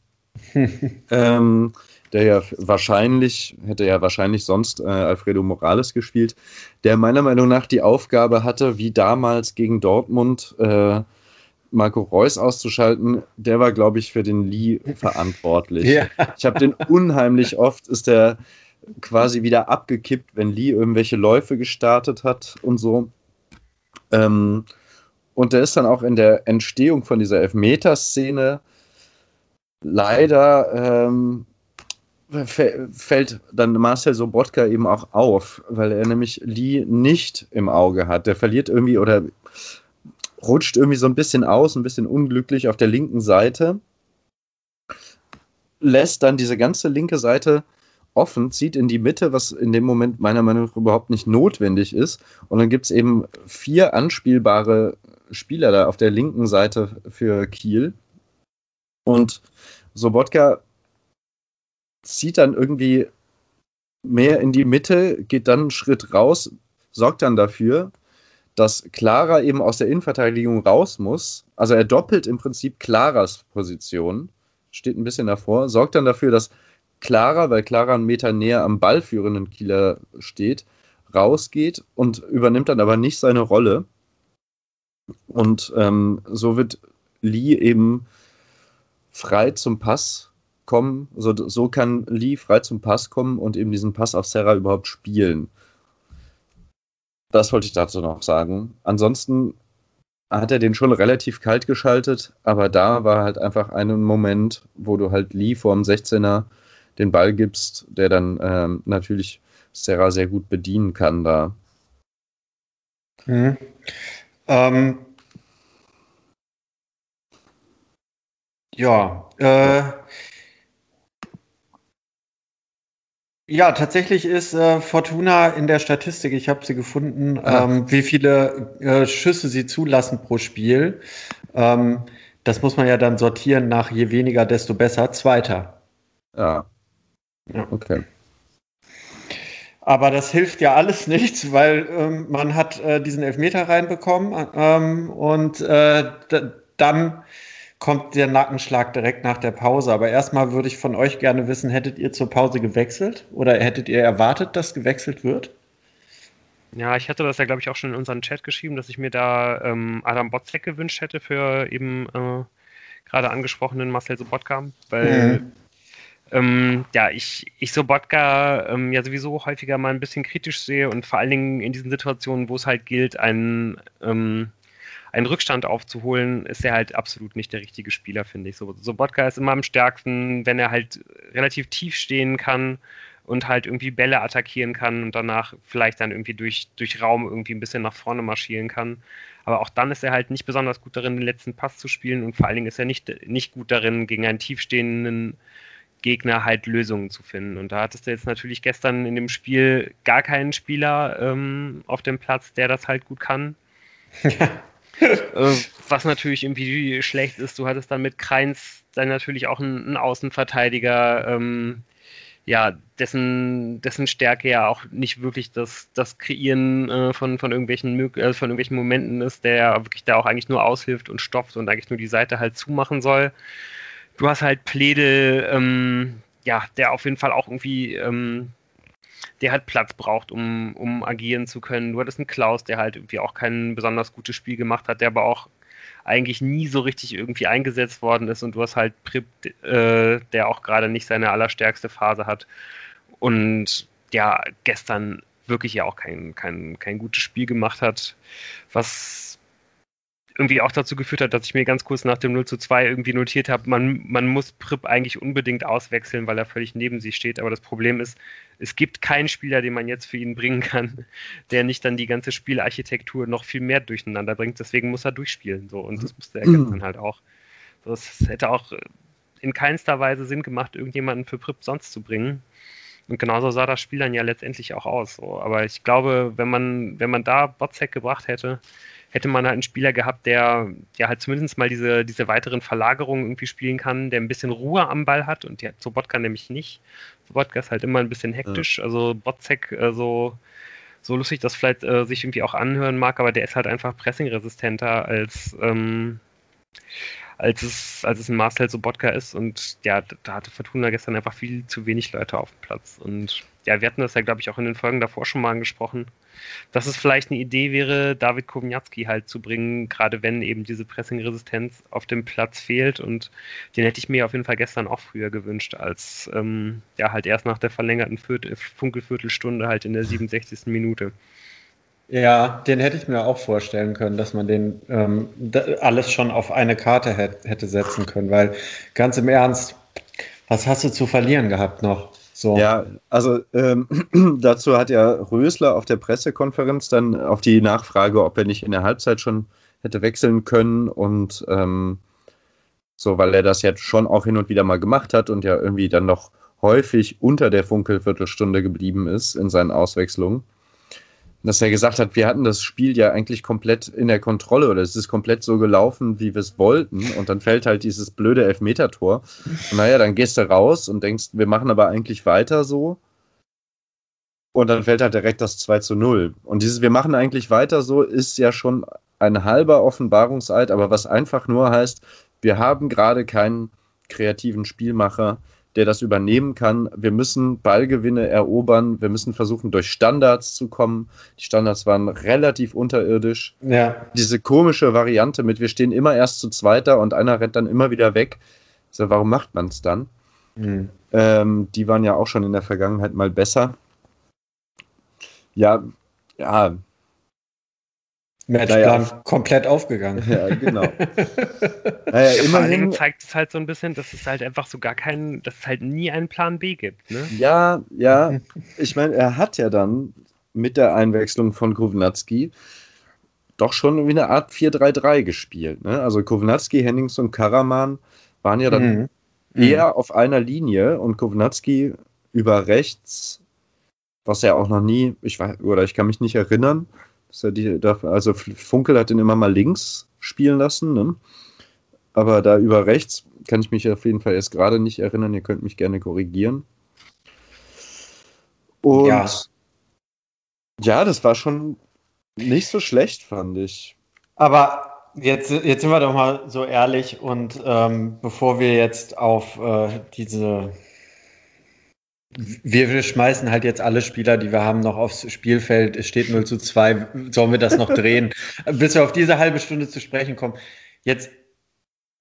ähm, der ja wahrscheinlich, hätte ja wahrscheinlich sonst äh, Alfredo Morales gespielt, der meiner Meinung nach die Aufgabe hatte, wie damals gegen Dortmund äh, Marco Reus auszuschalten, der war, glaube ich, für den Lee verantwortlich. Ja. Ich habe den unheimlich oft, ist der quasi wieder abgekippt, wenn Lee irgendwelche Läufe gestartet hat und so. Ähm, und der ist dann auch in der Entstehung von dieser Elfmeterszene leider ähm, fällt dann Marcel Sobotka eben auch auf, weil er nämlich Lee nicht im Auge hat. Der verliert irgendwie oder rutscht irgendwie so ein bisschen aus, ein bisschen unglücklich auf der linken Seite, lässt dann diese ganze linke Seite offen, zieht in die Mitte, was in dem Moment meiner Meinung nach überhaupt nicht notwendig ist. Und dann gibt es eben vier anspielbare Spieler da auf der linken Seite für Kiel. Und Sobotka zieht dann irgendwie mehr in die Mitte, geht dann einen Schritt raus, sorgt dann dafür, dass Clara eben aus der Innenverteidigung raus muss. Also er doppelt im Prinzip Claras Position, steht ein bisschen davor, sorgt dann dafür, dass Clara, weil Clara einen Meter näher am ballführenden Kieler steht, rausgeht und übernimmt dann aber nicht seine Rolle. Und ähm, so wird Lee eben frei zum Pass kommen. So, so kann Lee frei zum Pass kommen und eben diesen Pass auf Serra überhaupt spielen. Das wollte ich dazu noch sagen. Ansonsten hat er den schon relativ kalt geschaltet, aber da war halt einfach ein Moment, wo du halt Lee vorm 16er den Ball gibst, der dann ähm, natürlich Serra sehr gut bedienen kann da. Mhm. Ähm, ja, äh, Ja, tatsächlich ist äh, Fortuna in der Statistik, ich habe sie gefunden, ah. ähm, wie viele äh, Schüsse sie zulassen pro Spiel. Ähm, das muss man ja dann sortieren nach je weniger, desto besser. Zweiter. Ja. ja. Okay. Aber das hilft ja alles nichts, weil ähm, man hat äh, diesen Elfmeter reinbekommen ähm, und äh, dann kommt der Nackenschlag direkt nach der Pause. Aber erstmal würde ich von euch gerne wissen, hättet ihr zur Pause gewechselt oder hättet ihr erwartet, dass gewechselt wird? Ja, ich hatte das ja, glaube ich, auch schon in unseren Chat geschrieben, dass ich mir da ähm, Adam Botzek gewünscht hätte für eben äh, gerade angesprochenen Marcel Sobotka, weil mhm. ähm, ja, ich, ich Sobotka ähm, ja sowieso häufiger mal ein bisschen kritisch sehe und vor allen Dingen in diesen Situationen, wo es halt gilt, einen ähm, einen Rückstand aufzuholen, ist er halt absolut nicht der richtige Spieler, finde ich. So, Sobotka ist immer am stärksten, wenn er halt relativ tief stehen kann und halt irgendwie Bälle attackieren kann und danach vielleicht dann irgendwie durch, durch Raum irgendwie ein bisschen nach vorne marschieren kann. Aber auch dann ist er halt nicht besonders gut darin, den letzten Pass zu spielen und vor allen Dingen ist er nicht, nicht gut darin, gegen einen tiefstehenden Gegner halt Lösungen zu finden. Und da hattest du jetzt natürlich gestern in dem Spiel gar keinen Spieler ähm, auf dem Platz, der das halt gut kann. äh, was natürlich irgendwie schlecht ist, du hattest dann mit Kreins dann natürlich auch einen, einen Außenverteidiger, ähm, ja, dessen, dessen Stärke ja auch nicht wirklich das, das Kreieren äh, von, von, irgendwelchen, äh, von irgendwelchen Momenten ist, der wirklich da auch eigentlich nur aushilft und stopft und eigentlich nur die Seite halt zumachen soll. Du hast halt Pledel, ähm, ja, der auf jeden Fall auch irgendwie, ähm, der halt Platz braucht, um, um agieren zu können. Du hattest einen Klaus, der halt irgendwie auch kein besonders gutes Spiel gemacht hat, der aber auch eigentlich nie so richtig irgendwie eingesetzt worden ist. Und du hast halt Prip, äh, der auch gerade nicht seine allerstärkste Phase hat. Und ja, gestern wirklich ja auch kein, kein, kein gutes Spiel gemacht hat, was irgendwie auch dazu geführt hat, dass ich mir ganz kurz nach dem 0 zu 2 irgendwie notiert habe, man, man muss Prip eigentlich unbedingt auswechseln, weil er völlig neben sie steht. Aber das Problem ist, es gibt keinen Spieler, den man jetzt für ihn bringen kann, der nicht dann die ganze Spielarchitektur noch viel mehr durcheinander bringt. Deswegen muss er durchspielen. So. Und das musste er gestern halt auch. Es hätte auch in keinster Weise Sinn gemacht, irgendjemanden für Prip sonst zu bringen. Und genauso sah das Spiel dann ja letztendlich auch aus. So. Aber ich glaube, wenn man, wenn man da Botzek gebracht hätte, hätte man halt einen Spieler gehabt, der ja halt zumindest mal diese, diese weiteren Verlagerungen irgendwie spielen kann, der ein bisschen Ruhe am Ball hat und der Sobotka nämlich nicht. Sobotka ist halt immer ein bisschen hektisch, ja. also Botzek äh, so, so lustig das vielleicht äh, sich irgendwie auch anhören mag, aber der ist halt einfach pressingresistenter als ähm, als es, als es ein Marcel Sobotka ist. Und ja, da hatte Fortuna gestern einfach viel zu wenig Leute auf dem Platz. Und ja, wir hatten das ja, glaube ich, auch in den Folgen davor schon mal angesprochen, dass es vielleicht eine Idee wäre, David Kowniatski halt zu bringen, gerade wenn eben diese Pressing-Resistenz auf dem Platz fehlt. Und den hätte ich mir auf jeden Fall gestern auch früher gewünscht, als ähm, ja halt erst nach der verlängerten Viert Funkelviertelstunde halt in der 67. Minute. Ja, den hätte ich mir auch vorstellen können, dass man den ähm, alles schon auf eine Karte hätte setzen können, weil ganz im Ernst, was hast du zu verlieren gehabt noch? So. Ja, also ähm, dazu hat ja Rösler auf der Pressekonferenz dann auf die Nachfrage, ob er nicht in der Halbzeit schon hätte wechseln können und ähm, so, weil er das ja schon auch hin und wieder mal gemacht hat und ja irgendwie dann noch häufig unter der Funkelviertelstunde geblieben ist in seinen Auswechslungen dass er gesagt hat, wir hatten das Spiel ja eigentlich komplett in der Kontrolle oder es ist komplett so gelaufen, wie wir es wollten und dann fällt halt dieses blöde Elfmeter-Tor. Und naja, dann gehst du raus und denkst, wir machen aber eigentlich weiter so. Und dann fällt halt direkt das 2 zu 0. Und dieses Wir machen eigentlich weiter so ist ja schon ein halber Offenbarungseid, aber was einfach nur heißt, wir haben gerade keinen kreativen Spielmacher, der das übernehmen kann. Wir müssen Ballgewinne erobern. Wir müssen versuchen, durch Standards zu kommen. Die Standards waren relativ unterirdisch. Ja. Diese komische Variante mit, wir stehen immer erst zu zweiter und einer rennt dann immer wieder weg. So, warum macht man es dann? Mhm. Ähm, die waren ja auch schon in der Vergangenheit mal besser. Ja, ja, Matchplan naja. komplett aufgegangen. Ja, genau. naja, ja, immerhin zeigt es halt so ein bisschen, dass es halt einfach so gar keinen, dass es halt nie einen Plan B gibt. Ne? Ja, ja. Ich meine, er hat ja dann mit der Einwechslung von Kovnatski doch schon wie eine Art 4-3-3 gespielt. Ne? Also Kovnatski, Hennings und Karaman waren ja dann mhm. eher mhm. auf einer Linie und Kovnatski über rechts, was er auch noch nie, ich weiß, oder ich kann mich nicht erinnern, die, also Funkel hat ihn immer mal links spielen lassen, ne? aber da über rechts kann ich mich auf jeden Fall erst gerade nicht erinnern. Ihr könnt mich gerne korrigieren. Und ja. ja, das war schon nicht so schlecht, fand ich. Aber jetzt, jetzt sind wir doch mal so ehrlich und ähm, bevor wir jetzt auf äh, diese wir, wir, schmeißen halt jetzt alle Spieler, die wir haben, noch aufs Spielfeld. Es steht 0 zu 2. Sollen wir das noch drehen? Bis wir auf diese halbe Stunde zu sprechen kommen. Jetzt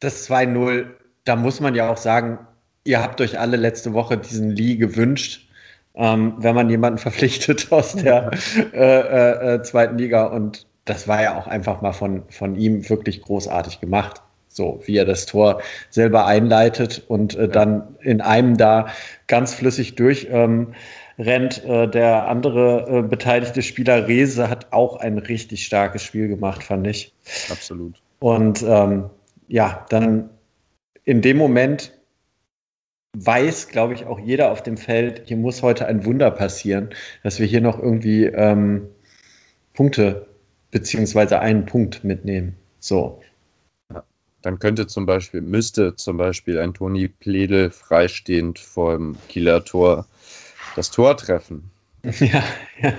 das 2-0, da muss man ja auch sagen, ihr habt euch alle letzte Woche diesen Lee gewünscht. Ähm, wenn man jemanden verpflichtet aus der äh, äh, äh, zweiten Liga und das war ja auch einfach mal von, von ihm wirklich großartig gemacht. So, wie er das Tor selber einleitet und äh, dann in einem da ganz flüssig durch. Ähm, rennt. Äh, der andere äh, beteiligte Spieler Rese hat auch ein richtig starkes Spiel gemacht, fand ich. Absolut. Und ähm, ja, dann in dem Moment weiß, glaube ich, auch jeder auf dem Feld, hier muss heute ein Wunder passieren, dass wir hier noch irgendwie ähm, Punkte beziehungsweise einen Punkt mitnehmen. So. Dann könnte zum Beispiel, müsste zum Beispiel ein Toni Pledel freistehend vor dem Kieler Tor das Tor treffen. Ja, ja.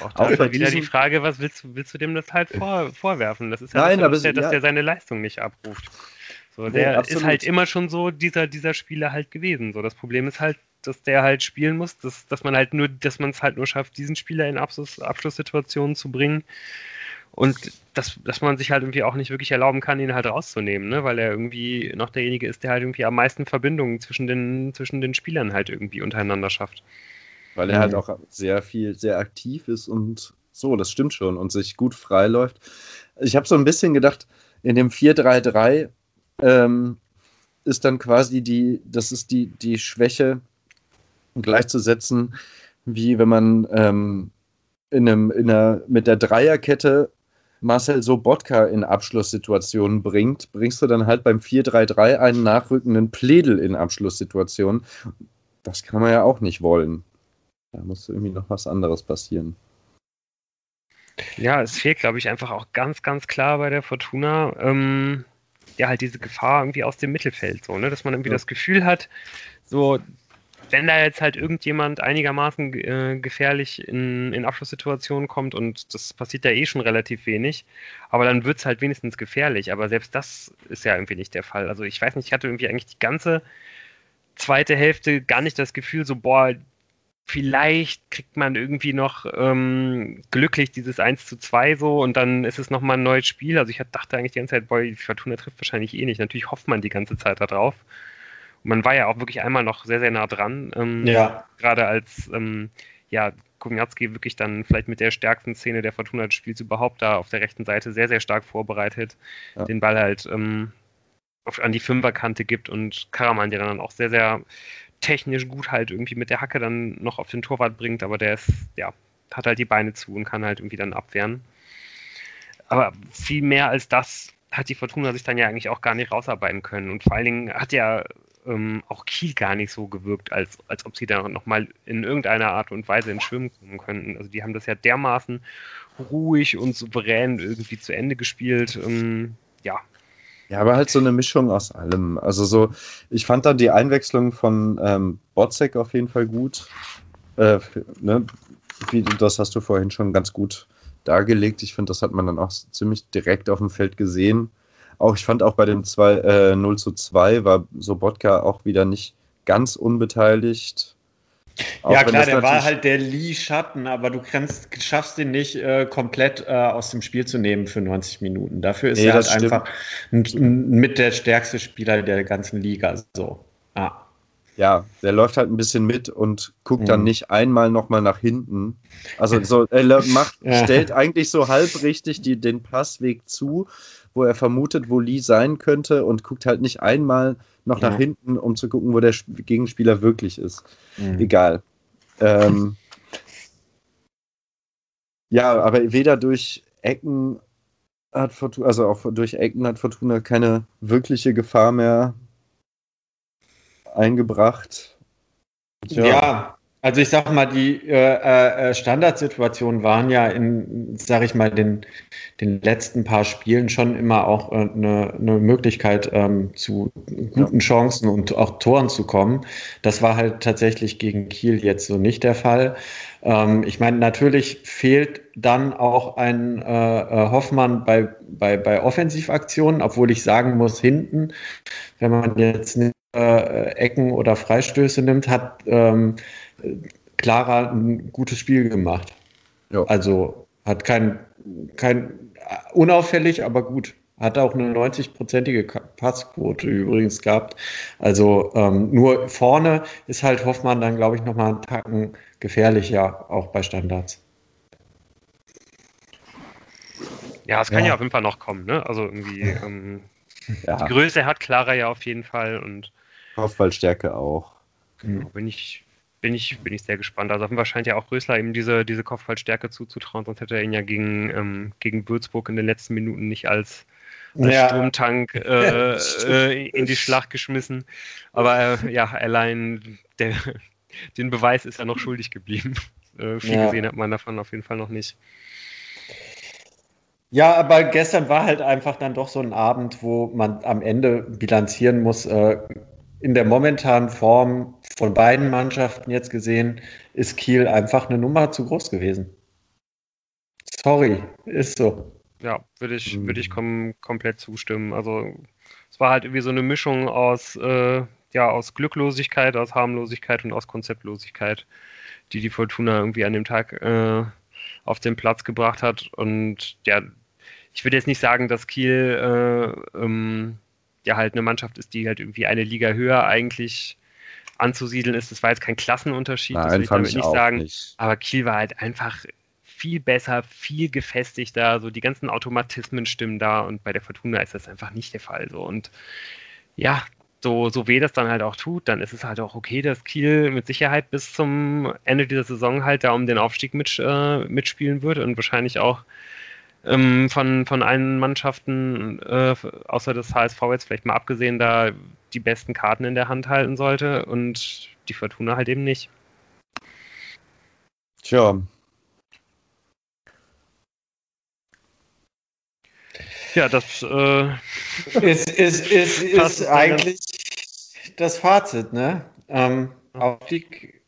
Auch da ist wieder die Frage, was willst du, willst du dem das halt vor, vorwerfen? Das ist ja, Nein, das, aber der, dass ja. der seine Leistung nicht abruft. So, Nee, der absolut. ist halt immer schon so dieser, dieser Spieler halt gewesen. So, das Problem ist halt, dass der halt spielen muss, dass, dass man halt nur, dass man es halt nur schafft, diesen Spieler in Abschluss, Abschlusssituationen zu bringen. Und dass, dass man sich halt irgendwie auch nicht wirklich erlauben kann, ihn halt rauszunehmen, ne? weil er irgendwie noch derjenige ist, der halt irgendwie am meisten Verbindungen zwischen den, zwischen den Spielern halt irgendwie untereinander schafft. Weil er halt auch sehr viel, sehr aktiv ist und so, das stimmt schon und sich gut freiläuft. Ich habe so ein bisschen gedacht, in dem 4-3-3 ähm, ist dann quasi die, das ist die, die Schwäche gleichzusetzen, wie wenn man ähm, in einem, in einer, mit der Dreierkette Marcel Sobotka in Abschlusssituationen bringt, bringst du dann halt beim 4-3-3 einen nachrückenden Pledel in Abschlusssituationen. Das kann man ja auch nicht wollen. Da muss irgendwie noch was anderes passieren. Ja, es fehlt, glaube ich, einfach auch ganz, ganz klar bei der Fortuna, ähm, ja, halt diese Gefahr irgendwie aus dem Mittelfeld, so, ne, dass man irgendwie Ja. das Gefühl hat, so, wenn da jetzt halt irgendjemand einigermaßen äh, gefährlich in, in Abschlusssituationen kommt und das passiert ja eh schon relativ wenig, aber dann wird es halt wenigstens gefährlich. Aber selbst das ist ja irgendwie nicht der Fall. Also ich weiß nicht, ich hatte irgendwie eigentlich die ganze zweite Hälfte gar nicht das Gefühl, so, boah, vielleicht kriegt man irgendwie noch ähm, glücklich dieses 1 zu 2 so und dann ist es nochmal ein neues Spiel. Also ich dachte eigentlich die ganze Zeit, boah, die Fortuna trifft wahrscheinlich eh nicht. Natürlich hofft man die ganze Zeit da drauf. Man war ja auch wirklich einmal noch sehr, sehr nah dran. Ähm, Ja. Gerade als ähm, ja, Kognatski wirklich dann vielleicht mit der stärksten Szene der Fortuna des Spiels überhaupt da auf der rechten Seite sehr, sehr stark vorbereitet, Ja. den Ball halt ähm, an die Fünferkante gibt und Karaman, der dann auch sehr, sehr technisch gut halt irgendwie mit der Hacke dann noch auf den Torwart bringt, aber der ist, ja, hat halt die Beine zu und kann halt irgendwie dann abwehren. Aber viel mehr als das hat die Fortuna sich dann ja eigentlich auch gar nicht rausarbeiten können. Und vor allen Dingen hat ja ähm, auch Kiel gar nicht so gewirkt, als, als ob sie da nochmal in irgendeiner Art und Weise ins Schwimmen kommen könnten. Also die haben das ja dermaßen ruhig und souverän irgendwie zu Ende gespielt. Ähm, ja, Ja, aber halt so eine Mischung aus allem. Also so, ich fand dann die Einwechslung von ähm, Botzek auf jeden Fall gut. Äh, ne? Wie, das hast du vorhin schon ganz gut dargelegt. Ich finde, das hat man dann auch ziemlich direkt auf dem Feld gesehen. Auch ich fand auch bei dem 2, äh, 0 zu 2 war Sobotka auch wieder nicht ganz unbeteiligt. Auch ja, klar, der war halt der Lee-Schatten, aber du kannst, schaffst den nicht äh, komplett äh, aus dem Spiel zu nehmen für 90 Minuten. Dafür ist Nee, er halt stimmt. einfach ein, ein, mit der stärkste Spieler der ganzen Liga. So. Ah. Ja, der läuft halt ein bisschen mit und guckt dann Mhm. nicht einmal nochmal nach hinten. Also so, er macht, Ja. stellt eigentlich so halbrichtig die, den Passweg zu, wo er vermutet, wo Lee sein könnte und guckt halt nicht einmal noch Ja. nach hinten, um zu gucken, wo der Sp- Gegenspieler wirklich ist. Mhm. Egal. Ähm, ja, aber weder durch Ecken hat Fortuna, also auch durch Ecken hat Fortuna keine wirkliche Gefahr mehr eingebracht. Ja. Also ich sag mal, die äh, äh, Standardsituationen waren ja in, sag ich mal, den, den letzten paar Spielen schon immer auch äh, eine, eine Möglichkeit ähm, zu guten Chancen und auch Toren zu kommen. Das war halt tatsächlich gegen Kiel jetzt so nicht der Fall. Ähm, ich meine, natürlich fehlt dann auch ein äh, äh, Hoffmann bei, bei, bei Offensivaktionen, obwohl ich sagen muss, hinten, wenn man jetzt äh, Ecken oder Freistöße nimmt, hat ähm, Clara ein gutes Spiel gemacht. Ja. Also hat kein, kein unauffällig, aber gut. Hat auch eine 90-prozentige Passquote übrigens gehabt. Also ähm, nur vorne ist halt Hoffmann dann, glaube ich, nochmal einen Tacken gefährlicher, auch bei Standards. Ja, es kann ja. ja auf jeden Fall noch kommen, ne? Also irgendwie, ähm, ja. die Größe hat Clara ja auf jeden Fall und Kopfballstärke auch. Genau, bin ich, bin ich, bin ich sehr gespannt. Also wahrscheinlich ja auch Rösler eben diese, diese Kopfballstärke zuzutrauen, sonst hätte er ihn ja gegen, ähm, gegen Würzburg in den letzten Minuten nicht als, als ja. Sturmtank äh, äh, in die Schlacht geschmissen. Aber äh, ja, allein der, den Beweis ist er noch schuldig geblieben. Äh, viel ja. gesehen hat man davon auf jeden Fall noch nicht. Ja, aber gestern war halt einfach dann doch so ein Abend, wo man am Ende bilanzieren muss, äh, in der momentanen Form von beiden Mannschaften jetzt gesehen, ist Kiel einfach eine Nummer zu groß gewesen. Sorry, ist so. Ja, würde ich, würd ich kom komplett zustimmen. Also es war halt irgendwie so eine Mischung aus, äh, ja, aus Glücklosigkeit, aus Harmlosigkeit und aus Konzeptlosigkeit, die die Fortuna irgendwie an dem Tag äh, auf den Platz gebracht hat. Und ja, ich würde jetzt nicht sagen, dass Kiel äh, ähm, ja halt eine Mannschaft ist, die halt irgendwie eine Liga höher eigentlich anzusiedeln ist. Das war jetzt kein Klassenunterschied, Nein, das will ich damit nicht sagen. Nicht. Aber Kiel war halt einfach viel besser, viel gefestigter, so die ganzen Automatismen stimmen da und bei der Fortuna ist das einfach nicht der Fall. So und ja, so, so weh das dann halt auch tut, dann ist es halt auch okay, dass Kiel mit Sicherheit bis zum Ende dieser Saison halt da um den Aufstieg mit, äh, mitspielen wird und wahrscheinlich auch ähm, von, von allen Mannschaften, äh, außer des HSV jetzt vielleicht mal abgesehen, da die besten Karten in der Hand halten sollte und die Fortuna halt eben nicht. Tja. Ja, das äh, ist, ist, ist, ist eigentlich das Fazit, ne? Ähm, Aufstieg,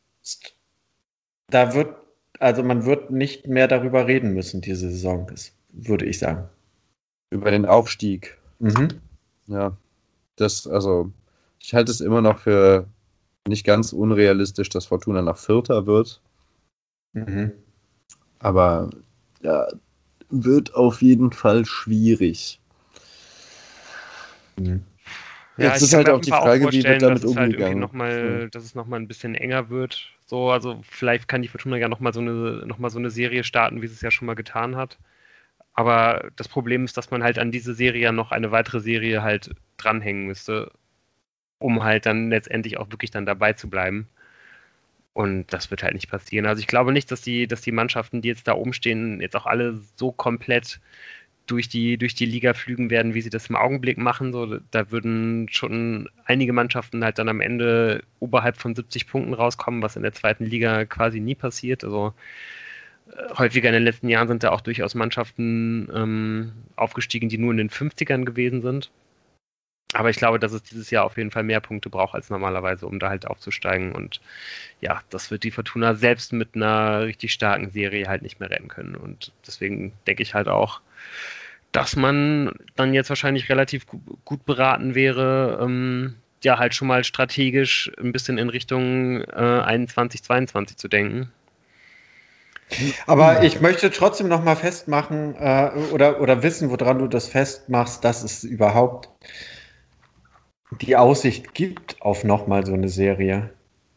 da wird, also man wird nicht mehr darüber reden müssen, diese Saison. Das würde ich sagen. Über den Aufstieg. Mhm. Ja. Das, also, ich halte es immer noch für nicht ganz unrealistisch, dass Fortuna nach Vierter wird. Mhm. Aber ja, wird auf jeden Fall schwierig. Mhm. Ja, Jetzt ist halt auch die Frage, wie wird damit dass umgegangen. Halt noch mal, dass es nochmal ein bisschen enger wird. So, also vielleicht kann die Fortuna ja nochmal so eine, noch so eine Serie starten, wie sie es ja schon mal getan hat. Aber das Problem ist, dass man halt an diese Serie ja noch eine weitere Serie halt dranhängen müsste, um halt dann letztendlich auch wirklich dann dabei zu bleiben. Und das wird halt nicht passieren. Also ich glaube nicht, dass die, dass die Mannschaften, die jetzt da oben stehen, jetzt auch alle so komplett durch die, durch die Liga flügen werden, wie sie das im Augenblick machen. So, da würden schon einige Mannschaften halt dann am Ende oberhalb von 70 Punkten rauskommen, was in der zweiten Liga quasi nie passiert. Also häufiger in den letzten Jahren sind da auch durchaus Mannschaften ähm, aufgestiegen, die nur in den 50ern gewesen sind. Aber ich glaube, dass es dieses Jahr auf jeden Fall mehr Punkte braucht als normalerweise, um da halt aufzusteigen. Und ja, das wird die Fortuna selbst mit einer richtig starken Serie halt nicht mehr retten können. Und deswegen denke ich halt auch, dass man dann jetzt wahrscheinlich relativ gut beraten wäre, ähm, ja, halt schon mal strategisch ein bisschen in Richtung äh, 21, 22 zu denken aber ich möchte trotzdem noch mal festmachen äh, oder, oder wissen, woran du das festmachst, dass es überhaupt die Aussicht gibt auf noch mal so eine Serie.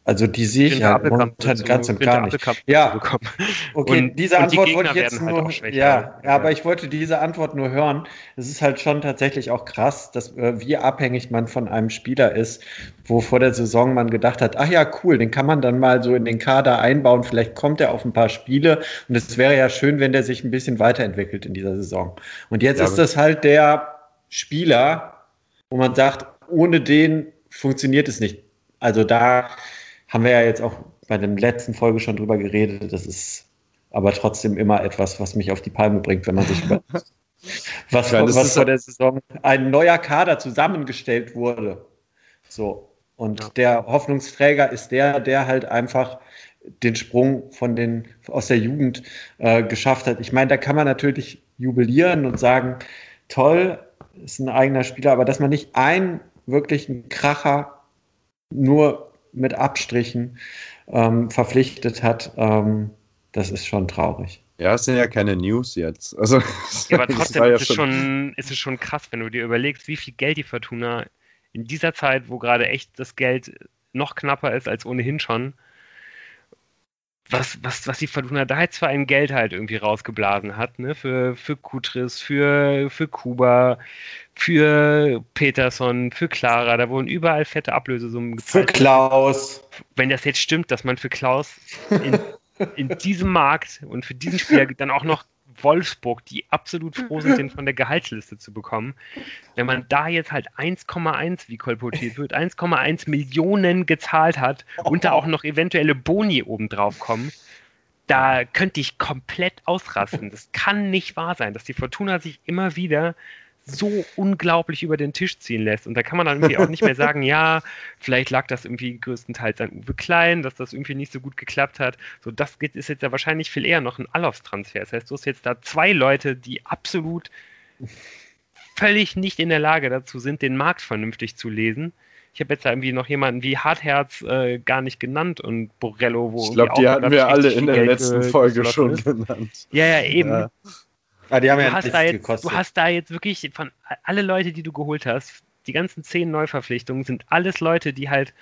Also die sehe ich ja momentan ganz und gar nicht. Ja, okay, und, diese und Antwort die wollte ich jetzt halt nur, halt ja, ja, aber ich wollte diese Antwort nur hören. Es ist halt schon tatsächlich auch krass, dass äh, wie abhängig man von einem Spieler ist, wo vor der Saison man gedacht hat, ach ja, cool, den kann man dann mal so in den Kader einbauen, vielleicht kommt er auf ein paar Spiele und es wäre ja schön, wenn der sich ein bisschen weiterentwickelt in dieser Saison. Und jetzt ja, ist das halt der Spieler, wo man sagt, ohne den funktioniert es nicht. Also da haben wir ja jetzt auch bei der letzten Folge schon drüber geredet. Das ist aber trotzdem immer etwas, was mich auf die Palme bringt, wenn man sich über was, ja, was vor der Saison ein neuer Kader zusammengestellt wurde. So. Und ja. der Hoffnungsträger ist der, der halt einfach den Sprung von den, aus der Jugend äh, geschafft hat. Ich meine, da kann man natürlich jubilieren und sagen, toll, ist ein eigener Spieler, aber dass man nicht einen wirklichen Kracher nur mit Abstrichen ähm, verpflichtet hat, ähm, das ist schon traurig. Ja, es sind ja keine News jetzt. Also, ja, aber trotzdem ja ist, es schon, ist es schon krass, wenn du dir überlegst, wie viel Geld die Fortuna in dieser Zeit, wo gerade echt das Geld noch knapper ist als ohnehin schon, was, was, was die Fortuna da jetzt für ein Geld halt irgendwie rausgeblasen hat, ne? Für, für Kutris, für, für Kuba, für Peterson, für Clara, da wurden überall fette Ablösesummen gezahlt. Für Klaus. Wenn das jetzt stimmt, dass man für Klaus in, in diesem Markt und für diesen Spieler dann auch noch Wolfsburg, die absolut froh sind, den von der Gehaltsliste zu bekommen. Wenn man da jetzt halt 1,1, wie kolportiert wird, 1,1 Millionen gezahlt hat und da auch noch eventuelle Boni obendrauf kommen, da könnte ich komplett ausrasten. Das kann nicht wahr sein, dass die Fortuna sich immer wieder so unglaublich über den Tisch ziehen lässt. Und da kann man dann irgendwie auch nicht mehr sagen, ja, vielleicht lag das irgendwie größtenteils an Uwe Klein, dass das irgendwie nicht so gut geklappt hat. So, das ist jetzt ja wahrscheinlich viel eher noch ein Alofs-Transfer. Das heißt, du hast jetzt da zwei Leute, die absolut völlig nicht in der Lage dazu sind, den Markt vernünftig zu lesen. Ich habe jetzt da irgendwie noch jemanden wie Hartherz äh, gar nicht genannt und Borello, wo. Ich glaube, die hatten wir alle in der Geld letzten Folge schon genannt. Ja, ja, eben. Ja. Ah, die haben du ja hast da jetzt, gekostet. Du hast da jetzt wirklich von alle Leute, die du geholt hast, die ganzen zehn Neuverpflichtungen sind alles Leute, die halt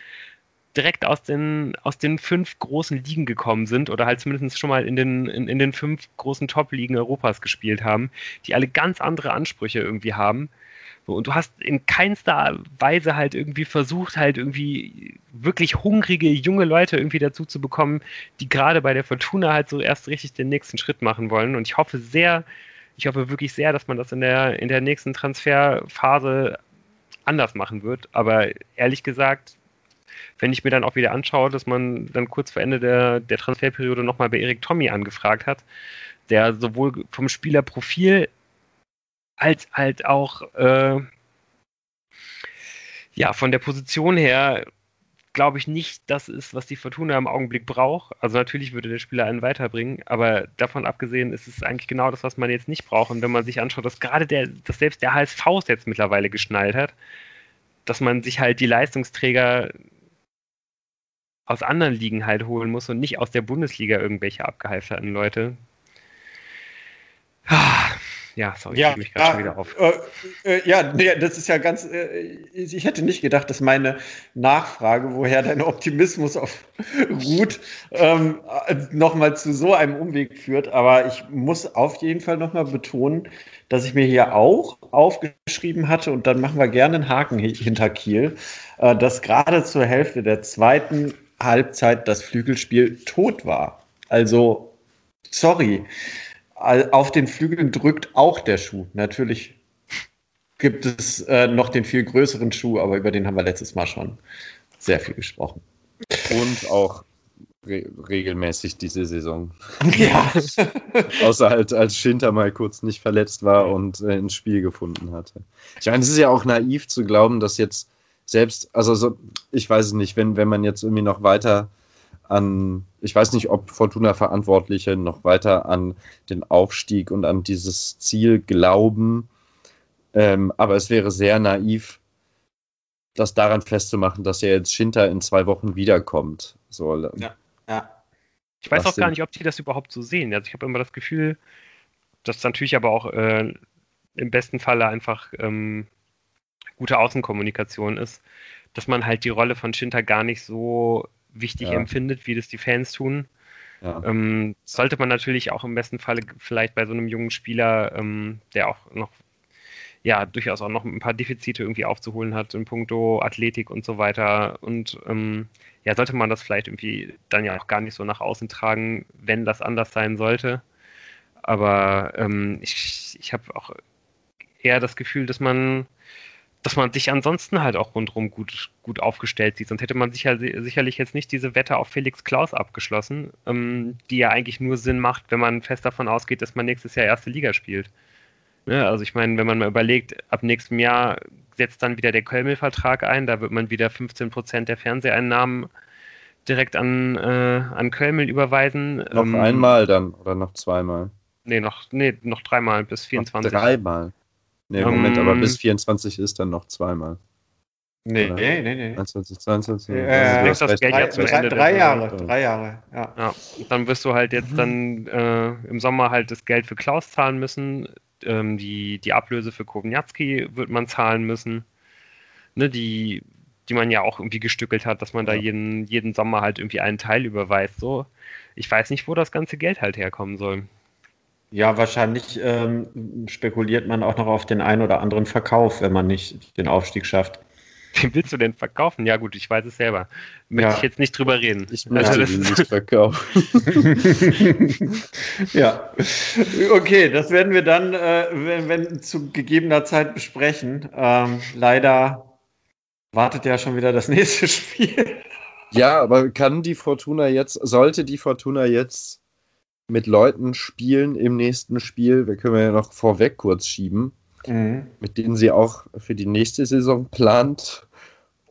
direkt aus den, aus den fünf großen Ligen gekommen sind oder halt zumindest schon mal in den, in, in den fünf großen Top-Ligen Europas gespielt haben, die alle ganz andere Ansprüche irgendwie haben. Und du hast in keinster Weise halt irgendwie versucht, halt irgendwie wirklich hungrige junge Leute irgendwie dazu zu bekommen, die gerade bei der Fortuna halt so erst richtig den nächsten Schritt machen wollen. Und ich hoffe sehr, ich hoffe wirklich sehr, dass man das in der, in der nächsten Transferphase anders machen wird. Aber ehrlich gesagt, wenn ich mir dann auch wieder anschaue, dass man dann kurz vor Ende der, der Transferperiode nochmal bei Erik Tommy angefragt hat, der sowohl vom Spielerprofil als halt auch äh, ja, von der Position her glaube ich nicht das ist, was die Fortuna im Augenblick braucht. Also natürlich würde der Spieler einen weiterbringen, aber davon abgesehen ist es eigentlich genau das, was man jetzt nicht braucht. Und wenn man sich anschaut, dass gerade der, dass selbst der HSV es jetzt mittlerweile geschnallt hat, dass man sich halt die Leistungsträger aus anderen Ligen halt holen muss und nicht aus der Bundesliga irgendwelche abgehalfterten Leute. Ah, ja, sorry, ja, ich mich gerade ja, schon wieder auf. Äh, äh, ja, nee, das ist ja ganz. Äh, ich hätte nicht gedacht, dass meine Nachfrage, woher dein Optimismus auf ruht, ähm, nochmal zu so einem Umweg führt. Aber ich muss auf jeden Fall nochmal betonen, dass ich mir hier auch aufgeschrieben hatte, und dann machen wir gerne einen Haken hinter Kiel, äh, dass gerade zur Hälfte der zweiten Halbzeit das Flügelspiel tot war. Also, sorry auf den Flügeln drückt auch der Schuh. Natürlich gibt es äh, noch den viel größeren Schuh, aber über den haben wir letztes Mal schon sehr viel gesprochen. Und auch re regelmäßig diese Saison. Ja. Außer halt, als Schinter mal kurz nicht verletzt war und äh, ins Spiel gefunden hatte. Ich meine, es ist ja auch naiv zu glauben, dass jetzt selbst, also so, ich weiß es nicht, wenn, wenn man jetzt irgendwie noch weiter an, ich weiß nicht, ob Fortuna-Verantwortliche noch weiter an den Aufstieg und an dieses Ziel glauben. Ähm, aber es wäre sehr naiv, das daran festzumachen, dass er jetzt Schinter in zwei Wochen wiederkommt. So, ja, ja. Ich weiß auch gar nicht, ob die das überhaupt so sehen. Also ich habe immer das Gefühl, dass natürlich aber auch äh, im besten Falle einfach ähm, gute Außenkommunikation ist, dass man halt die Rolle von Schinter gar nicht so wichtig ja. empfindet, wie das die Fans tun. Ja. Ähm, sollte man natürlich auch im besten Falle vielleicht bei so einem jungen Spieler, ähm, der auch noch ja durchaus auch noch ein paar Defizite irgendwie aufzuholen hat in puncto Athletik und so weiter. Und ähm, ja, sollte man das vielleicht irgendwie dann ja auch gar nicht so nach außen tragen, wenn das anders sein sollte. Aber ähm, ich, ich habe auch eher das Gefühl, dass man dass man sich ansonsten halt auch rundherum gut, gut aufgestellt sieht. Sonst hätte man sicher, sicherlich jetzt nicht diese Wette auf Felix Klaus abgeschlossen, ähm, die ja eigentlich nur Sinn macht, wenn man fest davon ausgeht, dass man nächstes Jahr erste Liga spielt. Ne? Also ich meine, wenn man mal überlegt, ab nächstem Jahr setzt dann wieder der Kölmel-Vertrag ein, da wird man wieder 15 Prozent der Fernseheinnahmen direkt an, äh, an Kölmel überweisen. Noch ähm, einmal dann oder noch zweimal? Nee, noch, nee, noch dreimal bis 24. Noch dreimal. Nee, Moment, um, aber bis 24 ist dann noch zweimal. Nee, nee, nee, nee. 21, 22. Äh, also das Geld drei, ja zum drei, Ende drei Jahre, drei Jahre, ja. ja. Dann wirst du halt jetzt dann äh, im Sommer halt das Geld für Klaus zahlen müssen. Ähm, die, die Ablöse für Kowniatski wird man zahlen müssen. Ne, die, die man ja auch irgendwie gestückelt hat, dass man da jeden, jeden Sommer halt irgendwie einen Teil überweist. So, ich weiß nicht, wo das ganze Geld halt herkommen soll. Ja, wahrscheinlich ähm, spekuliert man auch noch auf den einen oder anderen Verkauf, wenn man nicht den Aufstieg schafft. Wem willst du denn verkaufen? Ja gut, ich weiß es selber. Möchte ja. ich jetzt nicht drüber reden. Ich möchte also, ihn nicht verkaufen. ja, okay, das werden wir dann, äh, wenn, wenn, zu gegebener Zeit besprechen. Ähm, leider wartet ja schon wieder das nächste Spiel. Ja, aber kann die Fortuna jetzt, sollte die Fortuna jetzt mit Leuten spielen im nächsten Spiel, wir können ja noch vorweg kurz schieben, mhm. mit denen sie auch für die nächste Saison plant.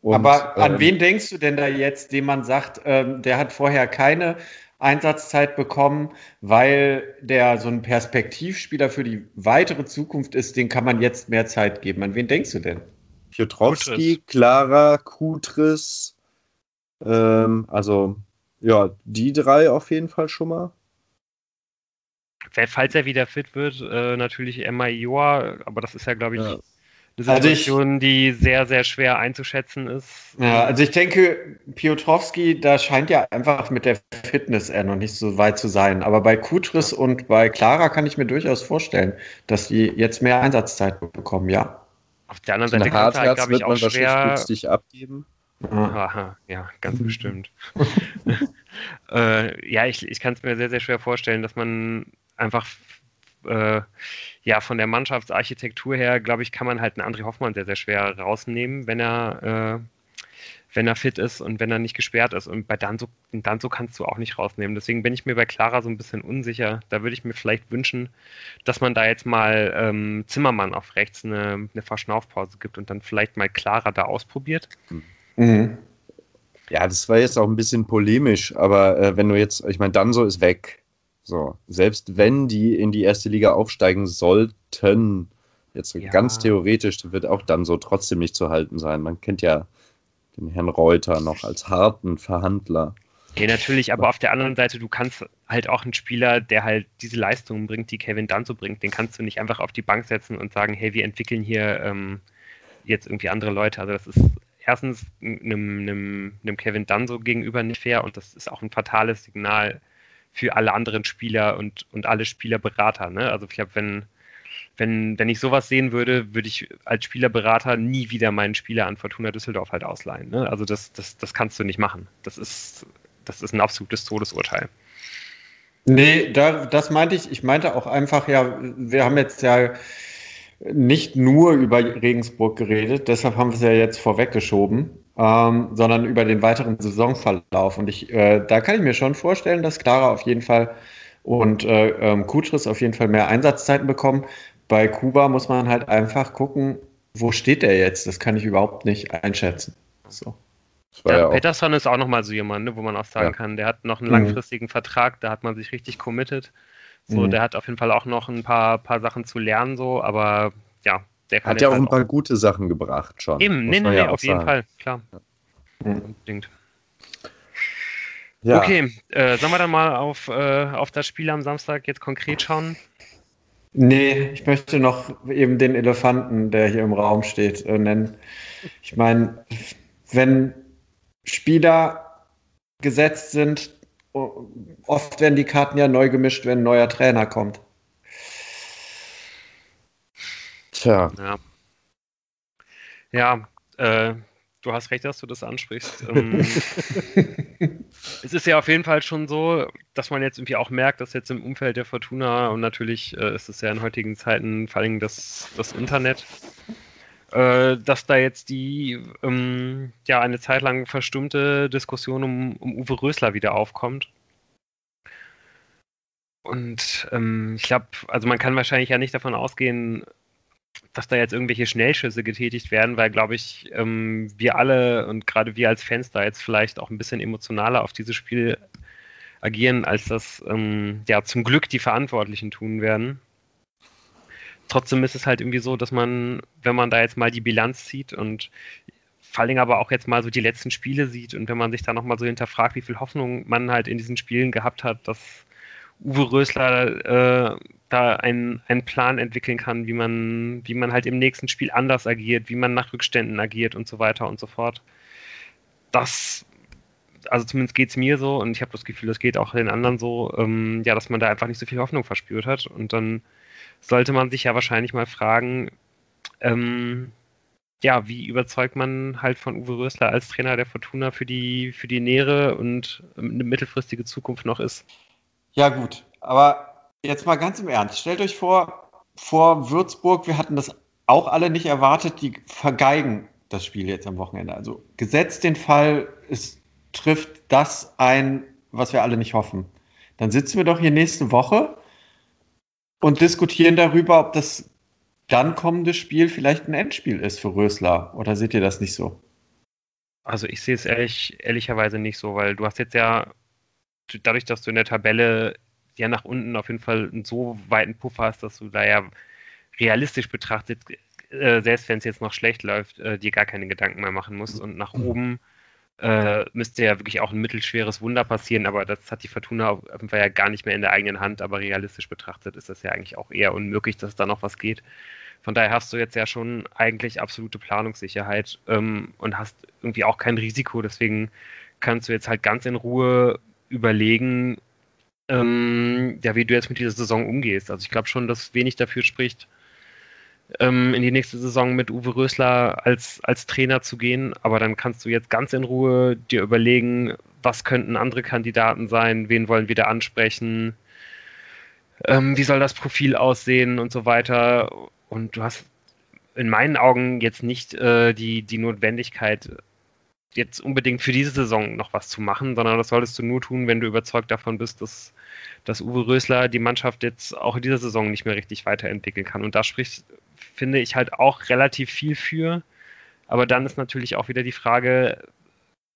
Und, Aber an ähm, wen denkst du denn da jetzt, dem man sagt, ähm, der hat vorher keine Einsatzzeit bekommen, weil der so ein Perspektivspieler für die weitere Zukunft ist, den kann man jetzt mehr Zeit geben. An wen denkst du denn? Piotrowski, Clara, Kutris, ähm, also ja, die drei auf jeden Fall schon mal falls er wieder fit wird, äh, natürlich Emma Joa, aber das ist ja, glaube ich, ja. eine Situation, also ich, die sehr, sehr schwer einzuschätzen ist. Ja, also ich denke, Piotrowski, da scheint ja einfach mit der Fitness er noch nicht so weit zu sein. Aber bei Kutris ja. und bei Clara kann ich mir durchaus vorstellen, dass die jetzt mehr Einsatzzeit bekommen, ja. Auf der anderen Seite kann halt, glaube ich, auch schwer abgeben. Aha, ja, ganz bestimmt. äh, ja, ich, ich kann es mir sehr, sehr schwer vorstellen, dass man einfach äh, ja von der Mannschaftsarchitektur her, glaube ich, kann man halt einen André Hoffmann sehr, sehr schwer rausnehmen, wenn er, äh, wenn er fit ist und wenn er nicht gesperrt ist. Und bei Danzo, Danzo kannst du auch nicht rausnehmen. Deswegen bin ich mir bei Clara so ein bisschen unsicher. Da würde ich mir vielleicht wünschen, dass man da jetzt mal ähm, Zimmermann auf rechts eine, eine Verschnaufpause gibt und dann vielleicht mal Clara da ausprobiert. Mhm. Ja, das war jetzt auch ein bisschen polemisch, aber äh, wenn du jetzt, ich meine, Danzo ist weg. So, selbst wenn die in die erste Liga aufsteigen sollten, jetzt ja. ganz theoretisch, wird auch dann so trotzdem nicht zu halten sein. Man kennt ja den Herrn Reuter noch als harten Verhandler. Ja, natürlich, aber auf der anderen Seite, du kannst halt auch einen Spieler, der halt diese Leistungen bringt, die Kevin Danzo bringt, den kannst du nicht einfach auf die Bank setzen und sagen, hey, wir entwickeln hier ähm, jetzt irgendwie andere Leute. Also das ist erstens einem, einem, einem Kevin Danzo gegenüber nicht fair und das ist auch ein fatales Signal für alle anderen Spieler und, und alle Spielerberater. Ne? Also ich glaube, wenn, wenn, wenn ich sowas sehen würde, würde ich als Spielerberater nie wieder meinen Spieler an Fortuna Düsseldorf halt ausleihen. Ne? Also das, das, das kannst du nicht machen. Das ist, das ist ein absolutes Todesurteil. Nee, da, das meinte ich. Ich meinte auch einfach, ja, wir haben jetzt ja nicht nur über Regensburg geredet, deshalb haben wir es ja jetzt vorweggeschoben ähm, sondern über den weiteren Saisonverlauf. Und ich, äh, da kann ich mir schon vorstellen, dass Clara auf jeden Fall und äh, ähm, Kutris auf jeden Fall mehr Einsatzzeiten bekommen. Bei Kuba muss man halt einfach gucken, wo steht er jetzt? Das kann ich überhaupt nicht einschätzen. So. Ja, ja Peterson ist auch nochmal so jemand, ne, wo man auch sagen ja. kann, der hat noch einen langfristigen mhm. Vertrag, da hat man sich richtig committed. So, mhm. der hat auf jeden Fall auch noch ein paar, paar Sachen zu lernen, so, aber ja, der Hat ja auch ein paar auch gute Sachen gebracht schon. Eben, nee, nee, ja auf jeden Fall, klar. Ja. Unbedingt. Ja. Okay, äh, sollen wir dann mal auf, äh, auf das Spiel am Samstag jetzt konkret schauen? Nee, ich möchte noch eben den Elefanten, der hier im Raum steht, äh, nennen. Ich meine, wenn Spieler gesetzt sind, oft werden die Karten ja neu gemischt, wenn ein neuer Trainer kommt. Tja. Ja, ja äh, du hast recht, dass du das ansprichst. Ähm, es ist ja auf jeden Fall schon so, dass man jetzt irgendwie auch merkt, dass jetzt im Umfeld der Fortuna und natürlich äh, ist es ja in heutigen Zeiten vor allem das, das Internet, äh, dass da jetzt die ähm, ja eine Zeit lang verstummte Diskussion um, um Uwe Rösler wieder aufkommt. Und ähm, ich glaube, also man kann wahrscheinlich ja nicht davon ausgehen, dass da jetzt irgendwelche Schnellschüsse getätigt werden, weil, glaube ich, ähm, wir alle und gerade wir als Fans da jetzt vielleicht auch ein bisschen emotionaler auf dieses Spiel agieren, als das ähm, ja zum Glück die Verantwortlichen tun werden. Trotzdem ist es halt irgendwie so, dass man, wenn man da jetzt mal die Bilanz zieht und vor allem aber auch jetzt mal so die letzten Spiele sieht und wenn man sich da nochmal so hinterfragt, wie viel Hoffnung man halt in diesen Spielen gehabt hat, dass Uwe Rösler äh, da einen, einen Plan entwickeln kann, wie man, wie man halt im nächsten Spiel anders agiert, wie man nach Rückständen agiert und so weiter und so fort. das, also zumindest geht es mir so und ich habe das Gefühl, das geht auch den anderen so, ähm, ja, dass man da einfach nicht so viel Hoffnung verspürt hat. Und dann sollte man sich ja wahrscheinlich mal fragen, ähm, ja, wie überzeugt man halt von Uwe Rösler als Trainer der Fortuna für die, für die nähere und eine mittelfristige Zukunft noch ist? Ja, gut. Aber jetzt mal ganz im Ernst. Stellt euch vor, vor Würzburg, wir hatten das auch alle nicht erwartet, die vergeigen das Spiel jetzt am Wochenende. Also gesetzt den Fall, es trifft das ein, was wir alle nicht hoffen. Dann sitzen wir doch hier nächste Woche und diskutieren darüber, ob das dann kommende Spiel vielleicht ein Endspiel ist für Rösler. Oder seht ihr das nicht so? Also ich sehe es ehrlich, ehrlicherweise nicht so, weil du hast jetzt ja, dadurch, dass du in der Tabelle ja nach unten auf jeden Fall einen so weiten Puffer hast, dass du da ja realistisch betrachtet, äh, selbst wenn es jetzt noch schlecht läuft, äh, dir gar keine Gedanken mehr machen musst. Und nach oben äh, müsste ja wirklich auch ein mittelschweres Wunder passieren, aber das hat die Fortuna auf jeden Fall ja gar nicht mehr in der eigenen Hand. Aber realistisch betrachtet ist das ja eigentlich auch eher unmöglich, dass da noch was geht. Von daher hast du jetzt ja schon eigentlich absolute Planungssicherheit ähm, und hast irgendwie auch kein Risiko. Deswegen kannst du jetzt halt ganz in Ruhe überlegen, ähm, ja, wie du jetzt mit dieser Saison umgehst. Also ich glaube schon, dass wenig dafür spricht, ähm, in die nächste Saison mit Uwe Rösler als, als Trainer zu gehen. Aber dann kannst du jetzt ganz in Ruhe dir überlegen, was könnten andere Kandidaten sein, wen wollen wir da ansprechen, ähm, wie soll das Profil aussehen und so weiter. Und du hast in meinen Augen jetzt nicht äh, die, die Notwendigkeit, jetzt unbedingt für diese Saison noch was zu machen, sondern das solltest du nur tun, wenn du überzeugt davon bist, dass, dass Uwe Rösler die Mannschaft jetzt auch in dieser Saison nicht mehr richtig weiterentwickeln kann. Und da spricht, finde ich, halt auch relativ viel für. Aber dann ist natürlich auch wieder die Frage,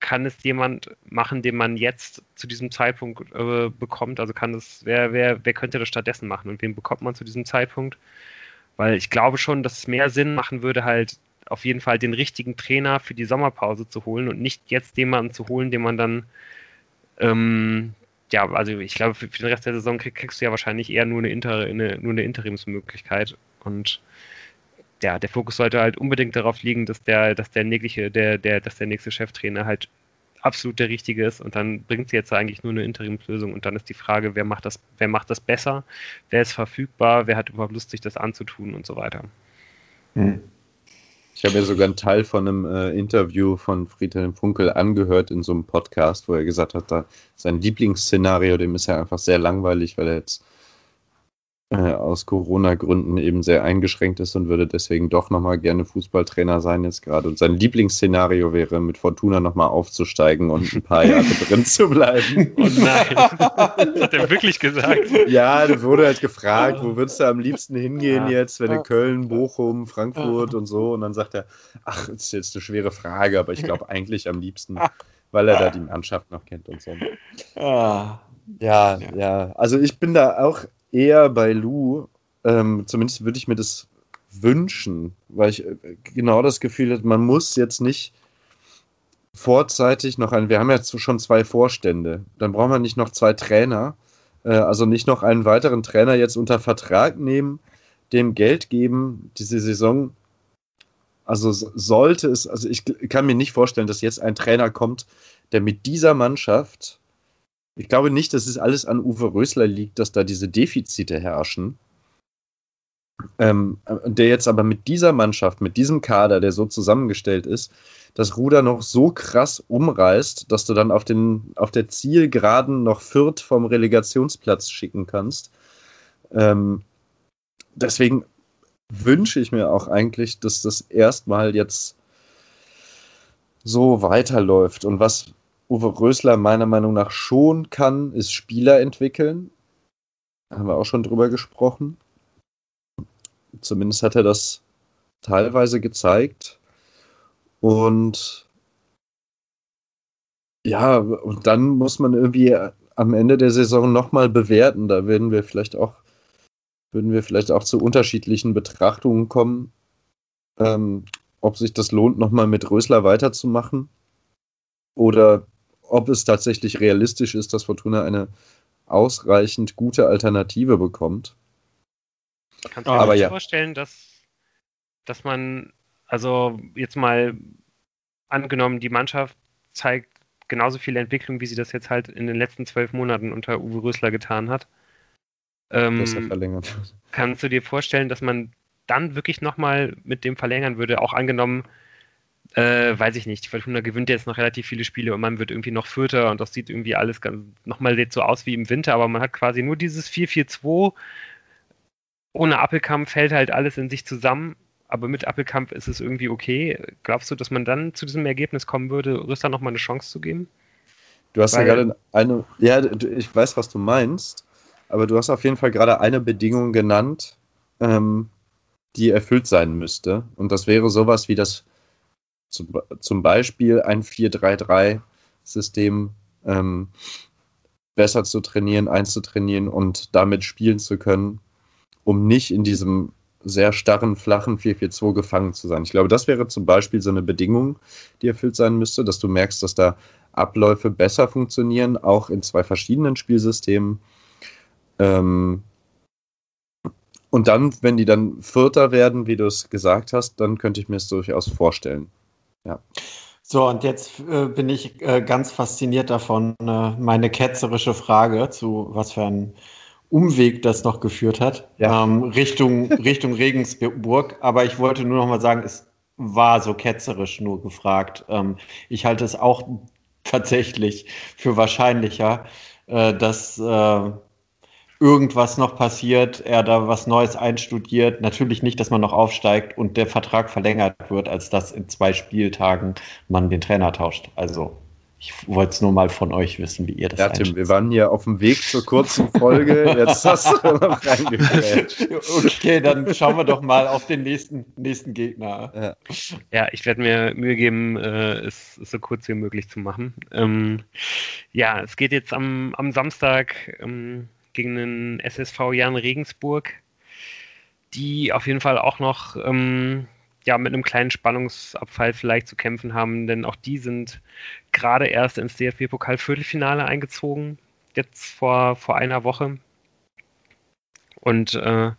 kann es jemand machen, den man jetzt zu diesem Zeitpunkt äh, bekommt? Also kann es, wer, wer, wer könnte das stattdessen machen und wen bekommt man zu diesem Zeitpunkt? Weil ich glaube schon, dass es mehr Sinn machen würde, halt auf jeden Fall den richtigen Trainer für die Sommerpause zu holen und nicht jetzt jemanden zu holen, den man dann, ähm, ja, also ich glaube, für, für, den Rest der Saison krieg, kriegst du ja wahrscheinlich eher nur eine, Inter, eine, nur eine Interimsmöglichkeit. Und ja, der Fokus sollte halt unbedingt darauf liegen, dass der, dass der nächste, der, der, dass der nächste Cheftrainer halt absolut der richtige ist und dann bringt sie jetzt eigentlich nur eine Interimslösung und dann ist die Frage, wer macht das, wer macht das besser, wer ist verfügbar, wer hat überhaupt Lust, sich das anzutun und so weiter. Hm. Ich habe mir sogar einen Teil von einem äh, Interview von Friedhelm Funkel angehört in so einem Podcast, wo er gesagt hat, da sein Lieblingsszenario, dem ist ja einfach sehr langweilig, weil er jetzt äh, aus Corona-Gründen eben sehr eingeschränkt ist und würde deswegen doch nochmal gerne Fußballtrainer sein jetzt gerade. Und sein Lieblingsszenario wäre, mit Fortuna nochmal aufzusteigen und ein paar Jahre drin zu bleiben. Oh nein, das hat er wirklich gesagt. Ja, da wurde halt gefragt, wo würdest du am liebsten hingehen jetzt, wenn in Köln, Bochum, Frankfurt und so. Und dann sagt er, ach, das ist jetzt eine schwere Frage, aber ich glaube eigentlich am liebsten, weil er da die Mannschaft noch kennt und so. Ah. Ja, ja, ja. Also ich bin da auch eher bei Lou, ähm, zumindest würde ich mir das wünschen, weil ich äh, genau das Gefühl habe, man muss jetzt nicht vorzeitig noch ein, wir haben jetzt schon zwei Vorstände, dann brauchen wir nicht noch zwei Trainer, äh, also nicht noch einen weiteren Trainer jetzt unter Vertrag nehmen, dem Geld geben, diese Saison. Also sollte es, also ich kann mir nicht vorstellen, dass jetzt ein Trainer kommt, der mit dieser Mannschaft ich glaube nicht, dass es alles an Uwe Rösler liegt, dass da diese Defizite herrschen. Ähm, der jetzt aber mit dieser Mannschaft, mit diesem Kader, der so zusammengestellt ist, das Ruder noch so krass umreißt, dass du dann auf, den, auf der Zielgeraden noch Fürth vom Relegationsplatz schicken kannst. Ähm, deswegen wünsche ich mir auch eigentlich, dass das erstmal jetzt so weiterläuft. Und was, Uwe Rösler meiner Meinung nach schon kann, ist Spieler entwickeln. Da haben wir auch schon drüber gesprochen. Zumindest hat er das teilweise gezeigt. Und ja, und dann muss man irgendwie am Ende der Saison nochmal bewerten. Da werden wir vielleicht auch, würden wir vielleicht auch zu unterschiedlichen Betrachtungen kommen, ähm, ob sich das lohnt, nochmal mit Rösler weiterzumachen. Oder ob es tatsächlich realistisch ist, dass Fortuna eine ausreichend gute Alternative bekommt. Kannst du dir ja. vorstellen, dass, dass man, also jetzt mal angenommen, die Mannschaft zeigt genauso viel Entwicklung, wie sie das jetzt halt in den letzten zwölf Monaten unter Uwe Rösler getan hat. Ähm, er verlängert. Kannst du dir vorstellen, dass man dann wirklich nochmal mit dem verlängern würde, auch angenommen, äh, weiß ich nicht, Fortuna gewinnt jetzt noch relativ viele Spiele und man wird irgendwie noch Vierter und das sieht irgendwie alles ganz, nochmal so aus wie im Winter, aber man hat quasi nur dieses 4-4-2. Ohne Appelkampf fällt halt alles in sich zusammen, aber mit Appelkampf ist es irgendwie okay. Glaubst du, dass man dann zu diesem Ergebnis kommen würde, Rüster nochmal eine Chance zu geben? Du hast Weil, ja gerade eine, ja, ich weiß, was du meinst, aber du hast auf jeden Fall gerade eine Bedingung genannt, ähm, die erfüllt sein müsste. Und das wäre sowas wie das zum, zum Beispiel ein 4-3-3-System ähm, besser zu trainieren, einzutrainieren und damit spielen zu können, um nicht in diesem sehr starren, flachen 4-4-2 gefangen zu sein. Ich glaube, das wäre zum Beispiel so eine Bedingung, die erfüllt sein müsste, dass du merkst, dass da Abläufe besser funktionieren, auch in zwei verschiedenen Spielsystemen. Ähm, und dann, wenn die dann Vierter werden, wie du es gesagt hast, dann könnte ich mir es durchaus vorstellen. Ja. So, und jetzt äh, bin ich äh, ganz fasziniert davon, äh, meine ketzerische Frage zu was für ein Umweg das noch geführt hat, ja. ähm, Richtung, Richtung Regensburg. Aber ich wollte nur noch mal sagen, es war so ketzerisch nur gefragt. Ähm, ich halte es auch tatsächlich für wahrscheinlicher, äh, dass äh, irgendwas noch passiert, er da was Neues einstudiert. Natürlich nicht, dass man noch aufsteigt und der Vertrag verlängert wird, als dass in zwei Spieltagen man den Trainer tauscht. Also ich wollte es nur mal von euch wissen, wie ihr das Ja, Tim, wir waren hier auf dem Weg zur kurzen Folge. Jetzt hast du noch reingefällt. Okay, dann schauen wir doch mal auf den nächsten, nächsten Gegner. Ja, ja ich werde mir Mühe geben, äh, es, es, so kurz wie möglich zu machen. Ähm, ja, es geht jetzt am, am Samstag ähm, gegen den SSV Jan Regensburg, die auf jeden Fall auch noch ähm, ja, mit einem kleinen Spannungsabfall vielleicht zu kämpfen haben, denn auch die sind gerade erst ins DFB-Pokal-Viertelfinale eingezogen, jetzt vor, vor einer Woche. Und äh,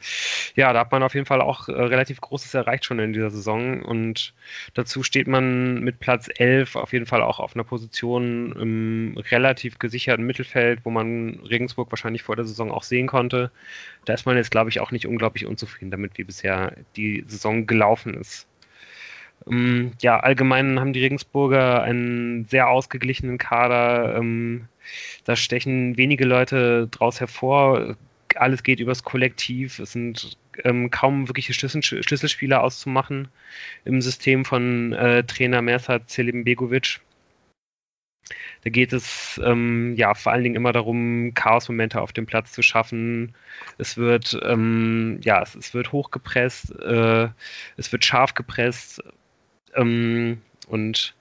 ja, da hat man auf jeden Fall auch äh, relativ Großes erreicht schon in dieser Saison. Und dazu steht man mit Platz 11 auf jeden Fall auch auf einer Position im relativ gesicherten Mittelfeld, wo man Regensburg wahrscheinlich vor der Saison auch sehen konnte. Da ist man jetzt, glaube ich, auch nicht unglaublich unzufrieden damit, wie bisher die Saison gelaufen ist. Ähm, ja, allgemein haben die Regensburger einen sehr ausgeglichenen Kader. Ähm, da stechen wenige Leute draus hervor alles geht übers Kollektiv. Es sind ähm, kaum wirkliche Schlüssel Schlüsselspieler auszumachen im System von äh, Trainer Mersat Begovic. Da geht es ähm, ja vor allen Dingen immer darum, Chaosmomente auf dem Platz zu schaffen. Es wird ähm, ja es, es, wird hochgepresst, äh, es wird scharf gepresst ähm, und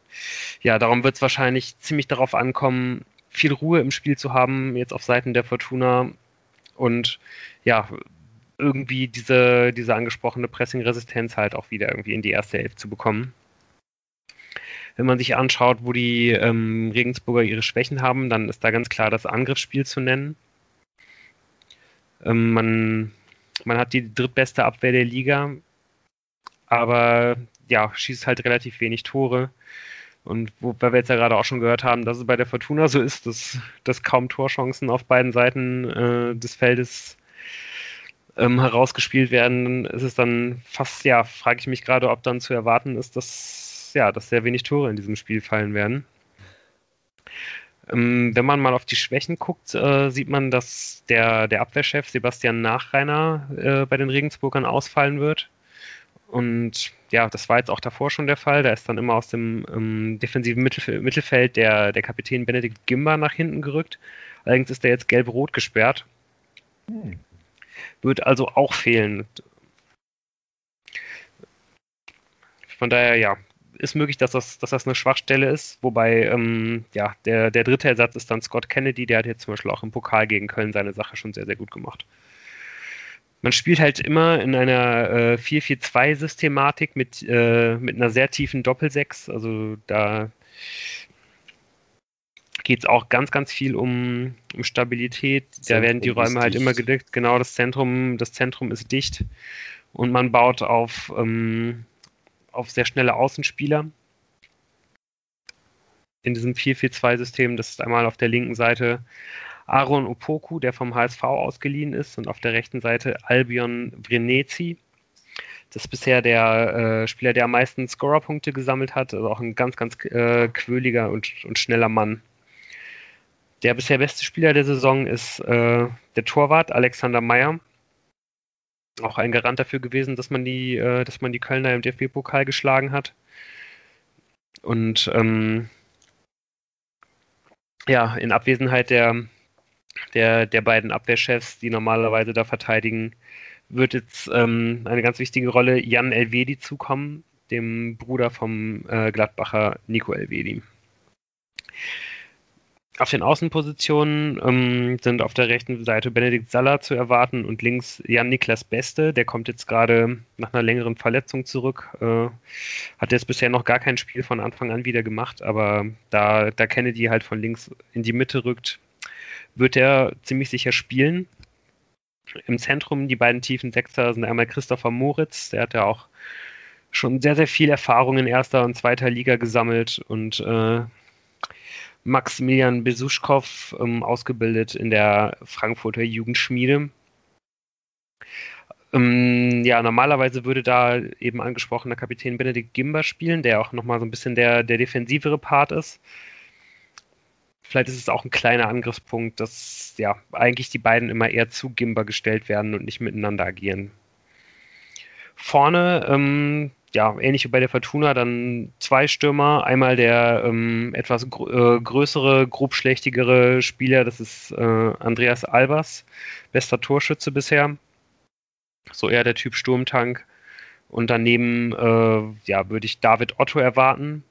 ja darum wird es wahrscheinlich ziemlich darauf ankommen, viel Ruhe im Spiel zu haben jetzt auf Seiten der Fortuna und ja, irgendwie diese, diese angesprochene Pressing-Resistenz halt auch wieder irgendwie in die erste Hälfte zu bekommen. Wenn man sich anschaut, wo die ähm, Regensburger ihre Schwächen haben, dann ist da ganz klar das Angriffsspiel zu nennen. Ähm, man, man hat die drittbeste Abwehr der Liga, aber ja, schießt halt relativ wenig Tore. Und wobei wir jetzt ja gerade auch schon gehört haben, dass es bei der Fortuna so ist, dass, dass kaum Torchancen auf beiden Seiten äh, des Feldes ähm, herausgespielt werden, ist es dann fast, ja, frage ich mich gerade, ob dann zu erwarten ist, dass, ja, dass sehr wenig Tore in diesem Spiel fallen werden. Ähm, wenn man mal auf die Schwächen guckt, äh, sieht man, dass der, der Abwehrchef Sebastian Nachreiner äh, bei den Regensburgern ausfallen wird. Und ja, das war jetzt auch davor schon der Fall. Da ist dann immer aus dem ähm, defensiven Mittelf Mittelfeld der, der Kapitän Benedikt Gimba nach hinten gerückt. Allerdings ist er jetzt gelb-rot gesperrt. Hm. Wird also auch fehlen. Von daher, ja, ist möglich, dass das, dass das eine Schwachstelle ist. Wobei, ähm, ja, der, der dritte Ersatz ist dann Scott Kennedy. Der hat jetzt zum Beispiel auch im Pokal gegen Köln seine Sache schon sehr, sehr gut gemacht man spielt halt immer in einer äh, 4-4-2-Systematik mit, äh, mit einer sehr tiefen Doppelsechs. Also da geht es auch ganz, ganz viel um, um Stabilität. Zentrum da werden die Räume halt dicht. immer gedeckt. Genau, das Zentrum, das Zentrum ist dicht. Und man baut auf, ähm, auf sehr schnelle Außenspieler. in diesem 4-4-2-System. Das ist einmal auf der linken Seite Aaron Opoku, der vom HSV ausgeliehen ist, und auf der rechten Seite Albion Vrenetzi. Das ist bisher der äh, Spieler, der am meisten Scorerpunkte gesammelt hat, also auch ein ganz, ganz äh, quöliger und, und schneller Mann. Der bisher beste Spieler der Saison ist äh, der Torwart Alexander Meyer. Auch ein Garant dafür gewesen, dass man die, äh, dass man die Kölner im DFB-Pokal geschlagen hat. Und ähm, ja, in Abwesenheit der, der, der beiden Abwehrchefs, die normalerweise da verteidigen, wird jetzt ähm, eine ganz wichtige Rolle Jan Elvedi zukommen, dem Bruder vom äh, Gladbacher Nico Elvedi. Auf den Außenpositionen ähm, sind auf der rechten Seite Benedikt Saller zu erwarten und links Jan-Niklas Beste. Der kommt jetzt gerade nach einer längeren Verletzung zurück. Äh, hat jetzt bisher noch gar kein Spiel von Anfang an wieder gemacht, aber da, da Kennedy halt von links in die Mitte rückt, wird er ziemlich sicher spielen. Im Zentrum die beiden tiefen Sechser sind einmal Christopher Moritz, der hat ja auch schon sehr, sehr viel Erfahrung in erster und zweiter Liga gesammelt und äh, Maximilian Besuschkow, ähm, ausgebildet in der Frankfurter Jugendschmiede. Ähm, ja, normalerweise würde da eben angesprochener Kapitän Benedikt Gimber spielen, der auch nochmal so ein bisschen der, der defensivere Part ist. Vielleicht ist es auch ein kleiner Angriffspunkt, dass ja eigentlich die beiden immer eher zu Gimber gestellt werden und nicht miteinander agieren. Vorne ähm, ja, ähnlich wie bei der Fortuna, dann zwei Stürmer. Einmal der ähm, etwas gr äh, größere, grobschlächtigere Spieler, das ist äh, Andreas Albers, bester Torschütze bisher. So eher der Typ Sturmtank. Und daneben, äh, ja, würde ich David Otto erwarten.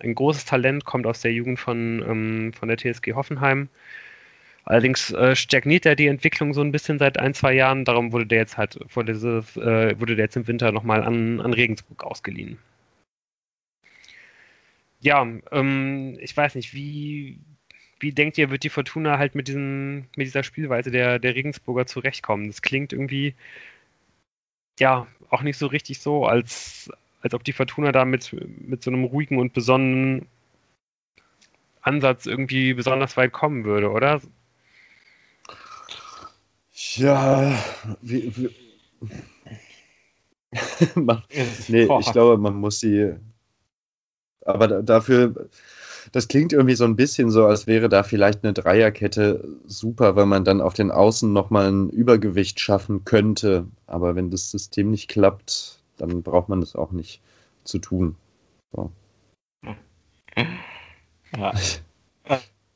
Ein großes Talent, kommt aus der Jugend von, ähm, von der TSG Hoffenheim. Allerdings äh, stagniert er die Entwicklung so ein bisschen seit ein, zwei Jahren. Darum wurde der jetzt halt vor dieses, äh, wurde der jetzt im Winter nochmal an, an Regensburg ausgeliehen. Ja, ähm, ich weiß nicht, wie, wie denkt ihr, wird die Fortuna halt mit, diesen, mit dieser Spielweise der, der Regensburger zurechtkommen? Das klingt irgendwie ja auch nicht so richtig so, als, als ob die Fortuna da mit, mit so einem ruhigen und besonnenen Ansatz irgendwie besonders weit kommen würde, oder? Ja, wie, wie man, nee, ich glaube, man muss sie. Aber dafür, das klingt irgendwie so ein bisschen so, als wäre da vielleicht eine Dreierkette super, weil man dann auf den Außen nochmal ein Übergewicht schaffen könnte. Aber wenn das System nicht klappt, dann braucht man das auch nicht zu tun. So. Ja.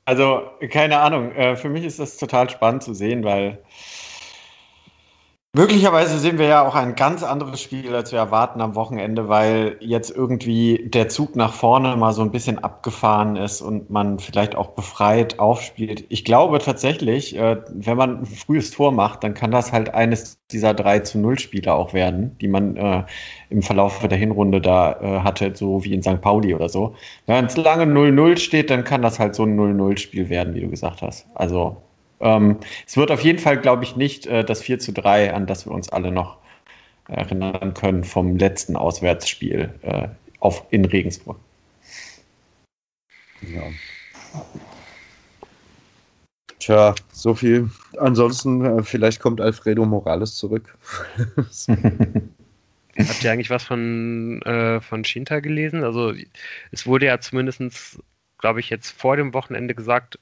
Also, keine Ahnung. Äh, für mich ist das total spannend zu sehen, weil Möglicherweise sehen wir ja auch ein ganz anderes Spiel, als wir erwarten am Wochenende, weil jetzt irgendwie der Zug nach vorne mal so ein bisschen abgefahren ist und man vielleicht auch befreit aufspielt. Ich glaube tatsächlich, äh, wenn man ein frühes Tor macht, dann kann das halt eines dieser 3 zu 0 Spiele auch werden, die man äh, im Verlauf der Hinrunde da äh, hatte, so wie in St. Pauli oder so. Wenn es lange 0-0 steht, dann kann das halt so ein 0-0-Spiel werden, wie du gesagt hast. Also ähm, es wird auf jeden Fall, glaube ich, nicht äh, das 4 zu 3, an das wir uns alle noch erinnern können vom letzten Auswärtsspiel äh, auf, in Regensburg. Ja. Tja, so viel. Ansonsten, äh, vielleicht kommt Alfredo Morales zurück. Habt ihr eigentlich was von, äh, von Shinta gelesen? Also, es wurde ja zumindest, glaube ich, jetzt vor dem Wochenende gesagt,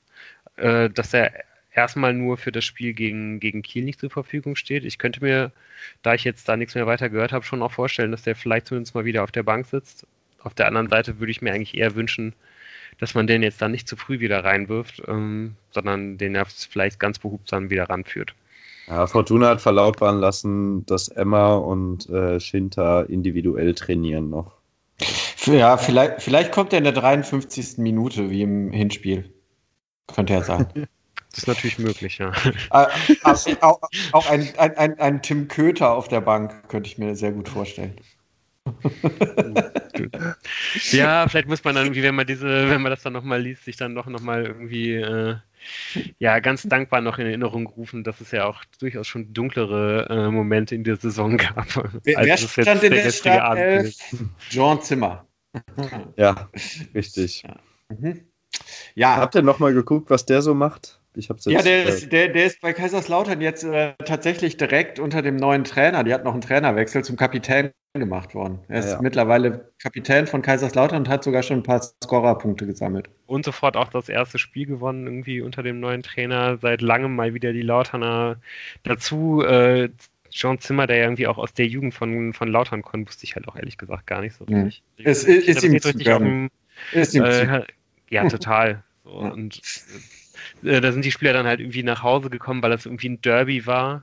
äh, dass er erstmal nur für das Spiel gegen, gegen Kiel nicht zur Verfügung steht. Ich könnte mir, da ich jetzt da nichts mehr weiter gehört habe, schon auch vorstellen, dass der vielleicht zumindest mal wieder auf der Bank sitzt. Auf der anderen Seite würde ich mir eigentlich eher wünschen, dass man den jetzt dann nicht zu früh wieder reinwirft, ähm, sondern den er vielleicht ganz behutsam wieder ranführt. Ja, Fortuna hat verlautbaren lassen, dass Emma und äh, Shinta individuell trainieren noch. Ja, vielleicht, vielleicht kommt er in der 53. Minute wie im Hinspiel. Könnte er sein. Das ist natürlich möglich, ja. Äh, auch, auch ein, ein, ein, ein, Tim Köter auf der Bank könnte ich mir sehr gut vorstellen. ja, vielleicht muss man dann irgendwie, wenn man diese, wenn man das dann nochmal liest, sich dann doch nochmal irgendwie äh, ja, ganz dankbar noch in Erinnerung rufen, dass es ja auch durchaus schon dunklere äh, Momente in der Saison gab. Wer, wer stand in der Startelf? John Zimmer. ja, richtig. Ja. Mhm. Ja. Habt ihr nochmal geguckt, was der so macht? Ich hab's jetzt, ja, der, äh, ist, der, der ist bei Kaiserslautern jetzt äh, tatsächlich direkt unter dem neuen Trainer. Die hat noch einen Trainerwechsel zum Kapitän gemacht worden. Er ist ja. mittlerweile Kapitän von Kaiserslautern und hat sogar schon ein paar Scorerpunkte gesammelt. Und sofort auch das erste Spiel gewonnen, irgendwie unter dem neuen Trainer. Seit langem mal wieder die Lauterner dazu. Äh, John Zimmer, der ja irgendwie auch aus der Jugend von, von Lautern kommt, wusste ich halt auch ehrlich gesagt gar nicht so richtig. Mhm. Es ist, ist, ihm richtig dem, ist ihm äh, Ja, total. So, ja. Und äh, da sind die Spieler dann halt irgendwie nach Hause gekommen, weil das irgendwie ein Derby war.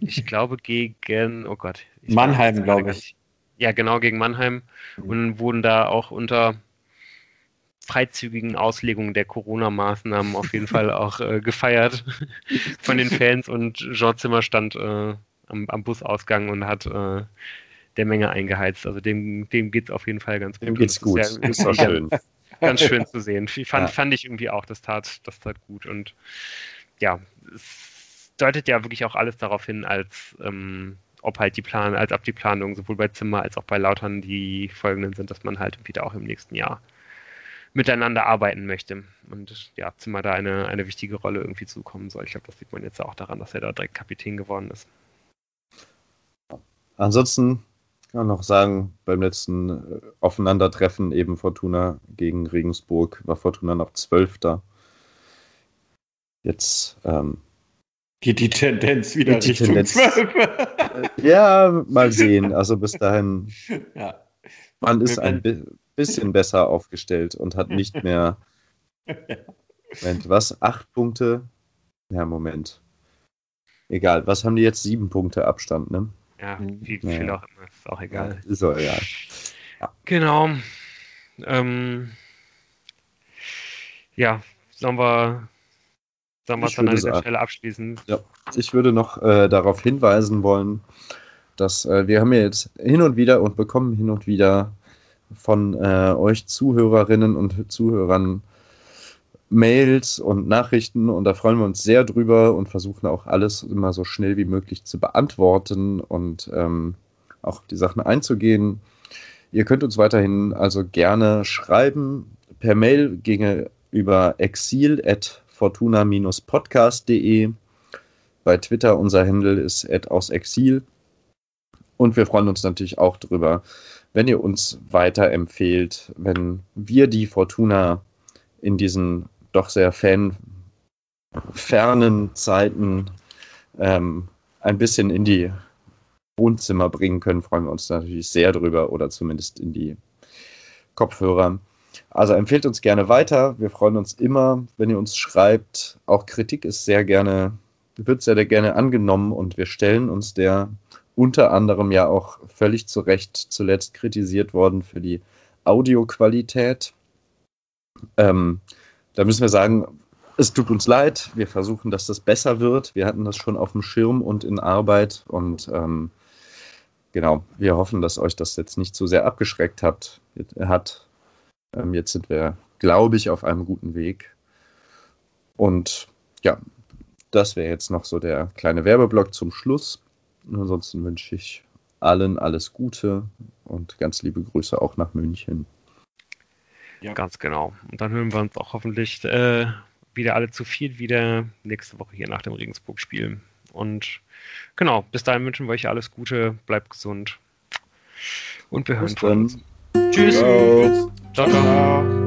Ich glaube gegen, oh Gott. Mannheim, glaube ich. Ja, genau, gegen Mannheim. Mhm. Und wurden da auch unter freizügigen Auslegungen der Corona-Maßnahmen auf jeden Fall auch äh, gefeiert von den Fans. Und Jean Zimmer stand äh, am, am, Busausgang und hat äh, der Menge eingeheizt. Also dem, dem geht es auf jeden Fall ganz gut. Dem geht's gut. Ist, ja, ist auch schön ganz schön zu sehen. Fand, ja. fand ich irgendwie auch, das tat, das tat gut. Und ja, es deutet ja wirklich auch alles darauf hin, als ähm, ob halt die Plan, als ob die Planungen sowohl bei Zimmer als auch bei Lautern die folgenden sind, dass man halt wieder auch im nächsten Jahr miteinander arbeiten möchte. Und ja, Zimmer da eine, eine wichtige Rolle irgendwie zukommen soll. Ich glaube, das sieht man jetzt auch daran, dass er da direkt Kapitän geworden ist. Ansonsten kann noch sagen, beim letzten äh, Aufeinandertreffen eben Fortuna gegen Regensburg war Fortuna noch Zwölfter. Jetzt ähm, geht die Tendenz wieder die Richtung Tendenz, 12. ja, mal sehen. Also bis dahin, ja. man ist ein bisschen besser aufgestellt und hat nicht mehr, Moment, was, acht Punkte? Ja, Moment. Egal, was haben die jetzt? Sieben Punkte Abstand, ne? Ja, mhm. wie viel ja. auch immer, ist auch egal. Ja, ist auch egal. Ja. Genau. Ähm, ja, sollen wir, sollen wir es dann an dieser Stelle abschließen? Ja, ich würde noch äh, darauf hinweisen wollen, dass äh, wir haben ja jetzt hin und wieder und bekommen hin und wieder von äh, euch Zuhörerinnen und Zuhörern Mails und Nachrichten und da freuen wir uns sehr drüber und versuchen auch alles immer so schnell wie möglich zu beantworten und ähm, auch die Sachen einzugehen. Ihr könnt uns weiterhin also gerne schreiben. Per Mail ginge über exil.fortuna-podcast.de. Bei Twitter unser Handle ist aus Exil. Und wir freuen uns natürlich auch drüber, wenn ihr uns weiterempfehlt, wenn wir die Fortuna in diesen doch sehr fanfernen Zeiten ähm, ein bisschen in die Wohnzimmer bringen können, freuen wir uns natürlich sehr drüber oder zumindest in die Kopfhörer. Also empfehlt uns gerne weiter. Wir freuen uns immer, wenn ihr uns schreibt. Auch Kritik ist sehr gerne, wird sehr gerne angenommen und wir stellen uns der unter anderem ja auch völlig zu Recht zuletzt kritisiert worden für die Audioqualität. Ähm, da müssen wir sagen, es tut uns leid. Wir versuchen, dass das besser wird. Wir hatten das schon auf dem Schirm und in Arbeit. Und ähm, genau, wir hoffen, dass euch das jetzt nicht zu sehr abgeschreckt hat. hat. Ähm, jetzt sind wir, glaube ich, auf einem guten Weg. Und ja, das wäre jetzt noch so der kleine Werbeblock zum Schluss. ansonsten wünsche ich allen alles Gute und ganz liebe Grüße auch nach München. Ja. Ganz genau. Und dann hören wir uns auch hoffentlich äh, wieder alle zu viel wieder nächste Woche hier nach dem Regensburg-Spiel. Und genau, bis dahin wünschen wir euch alles Gute, bleibt gesund und wir hören uns. Tschüss. Ciao, ciao. ciao.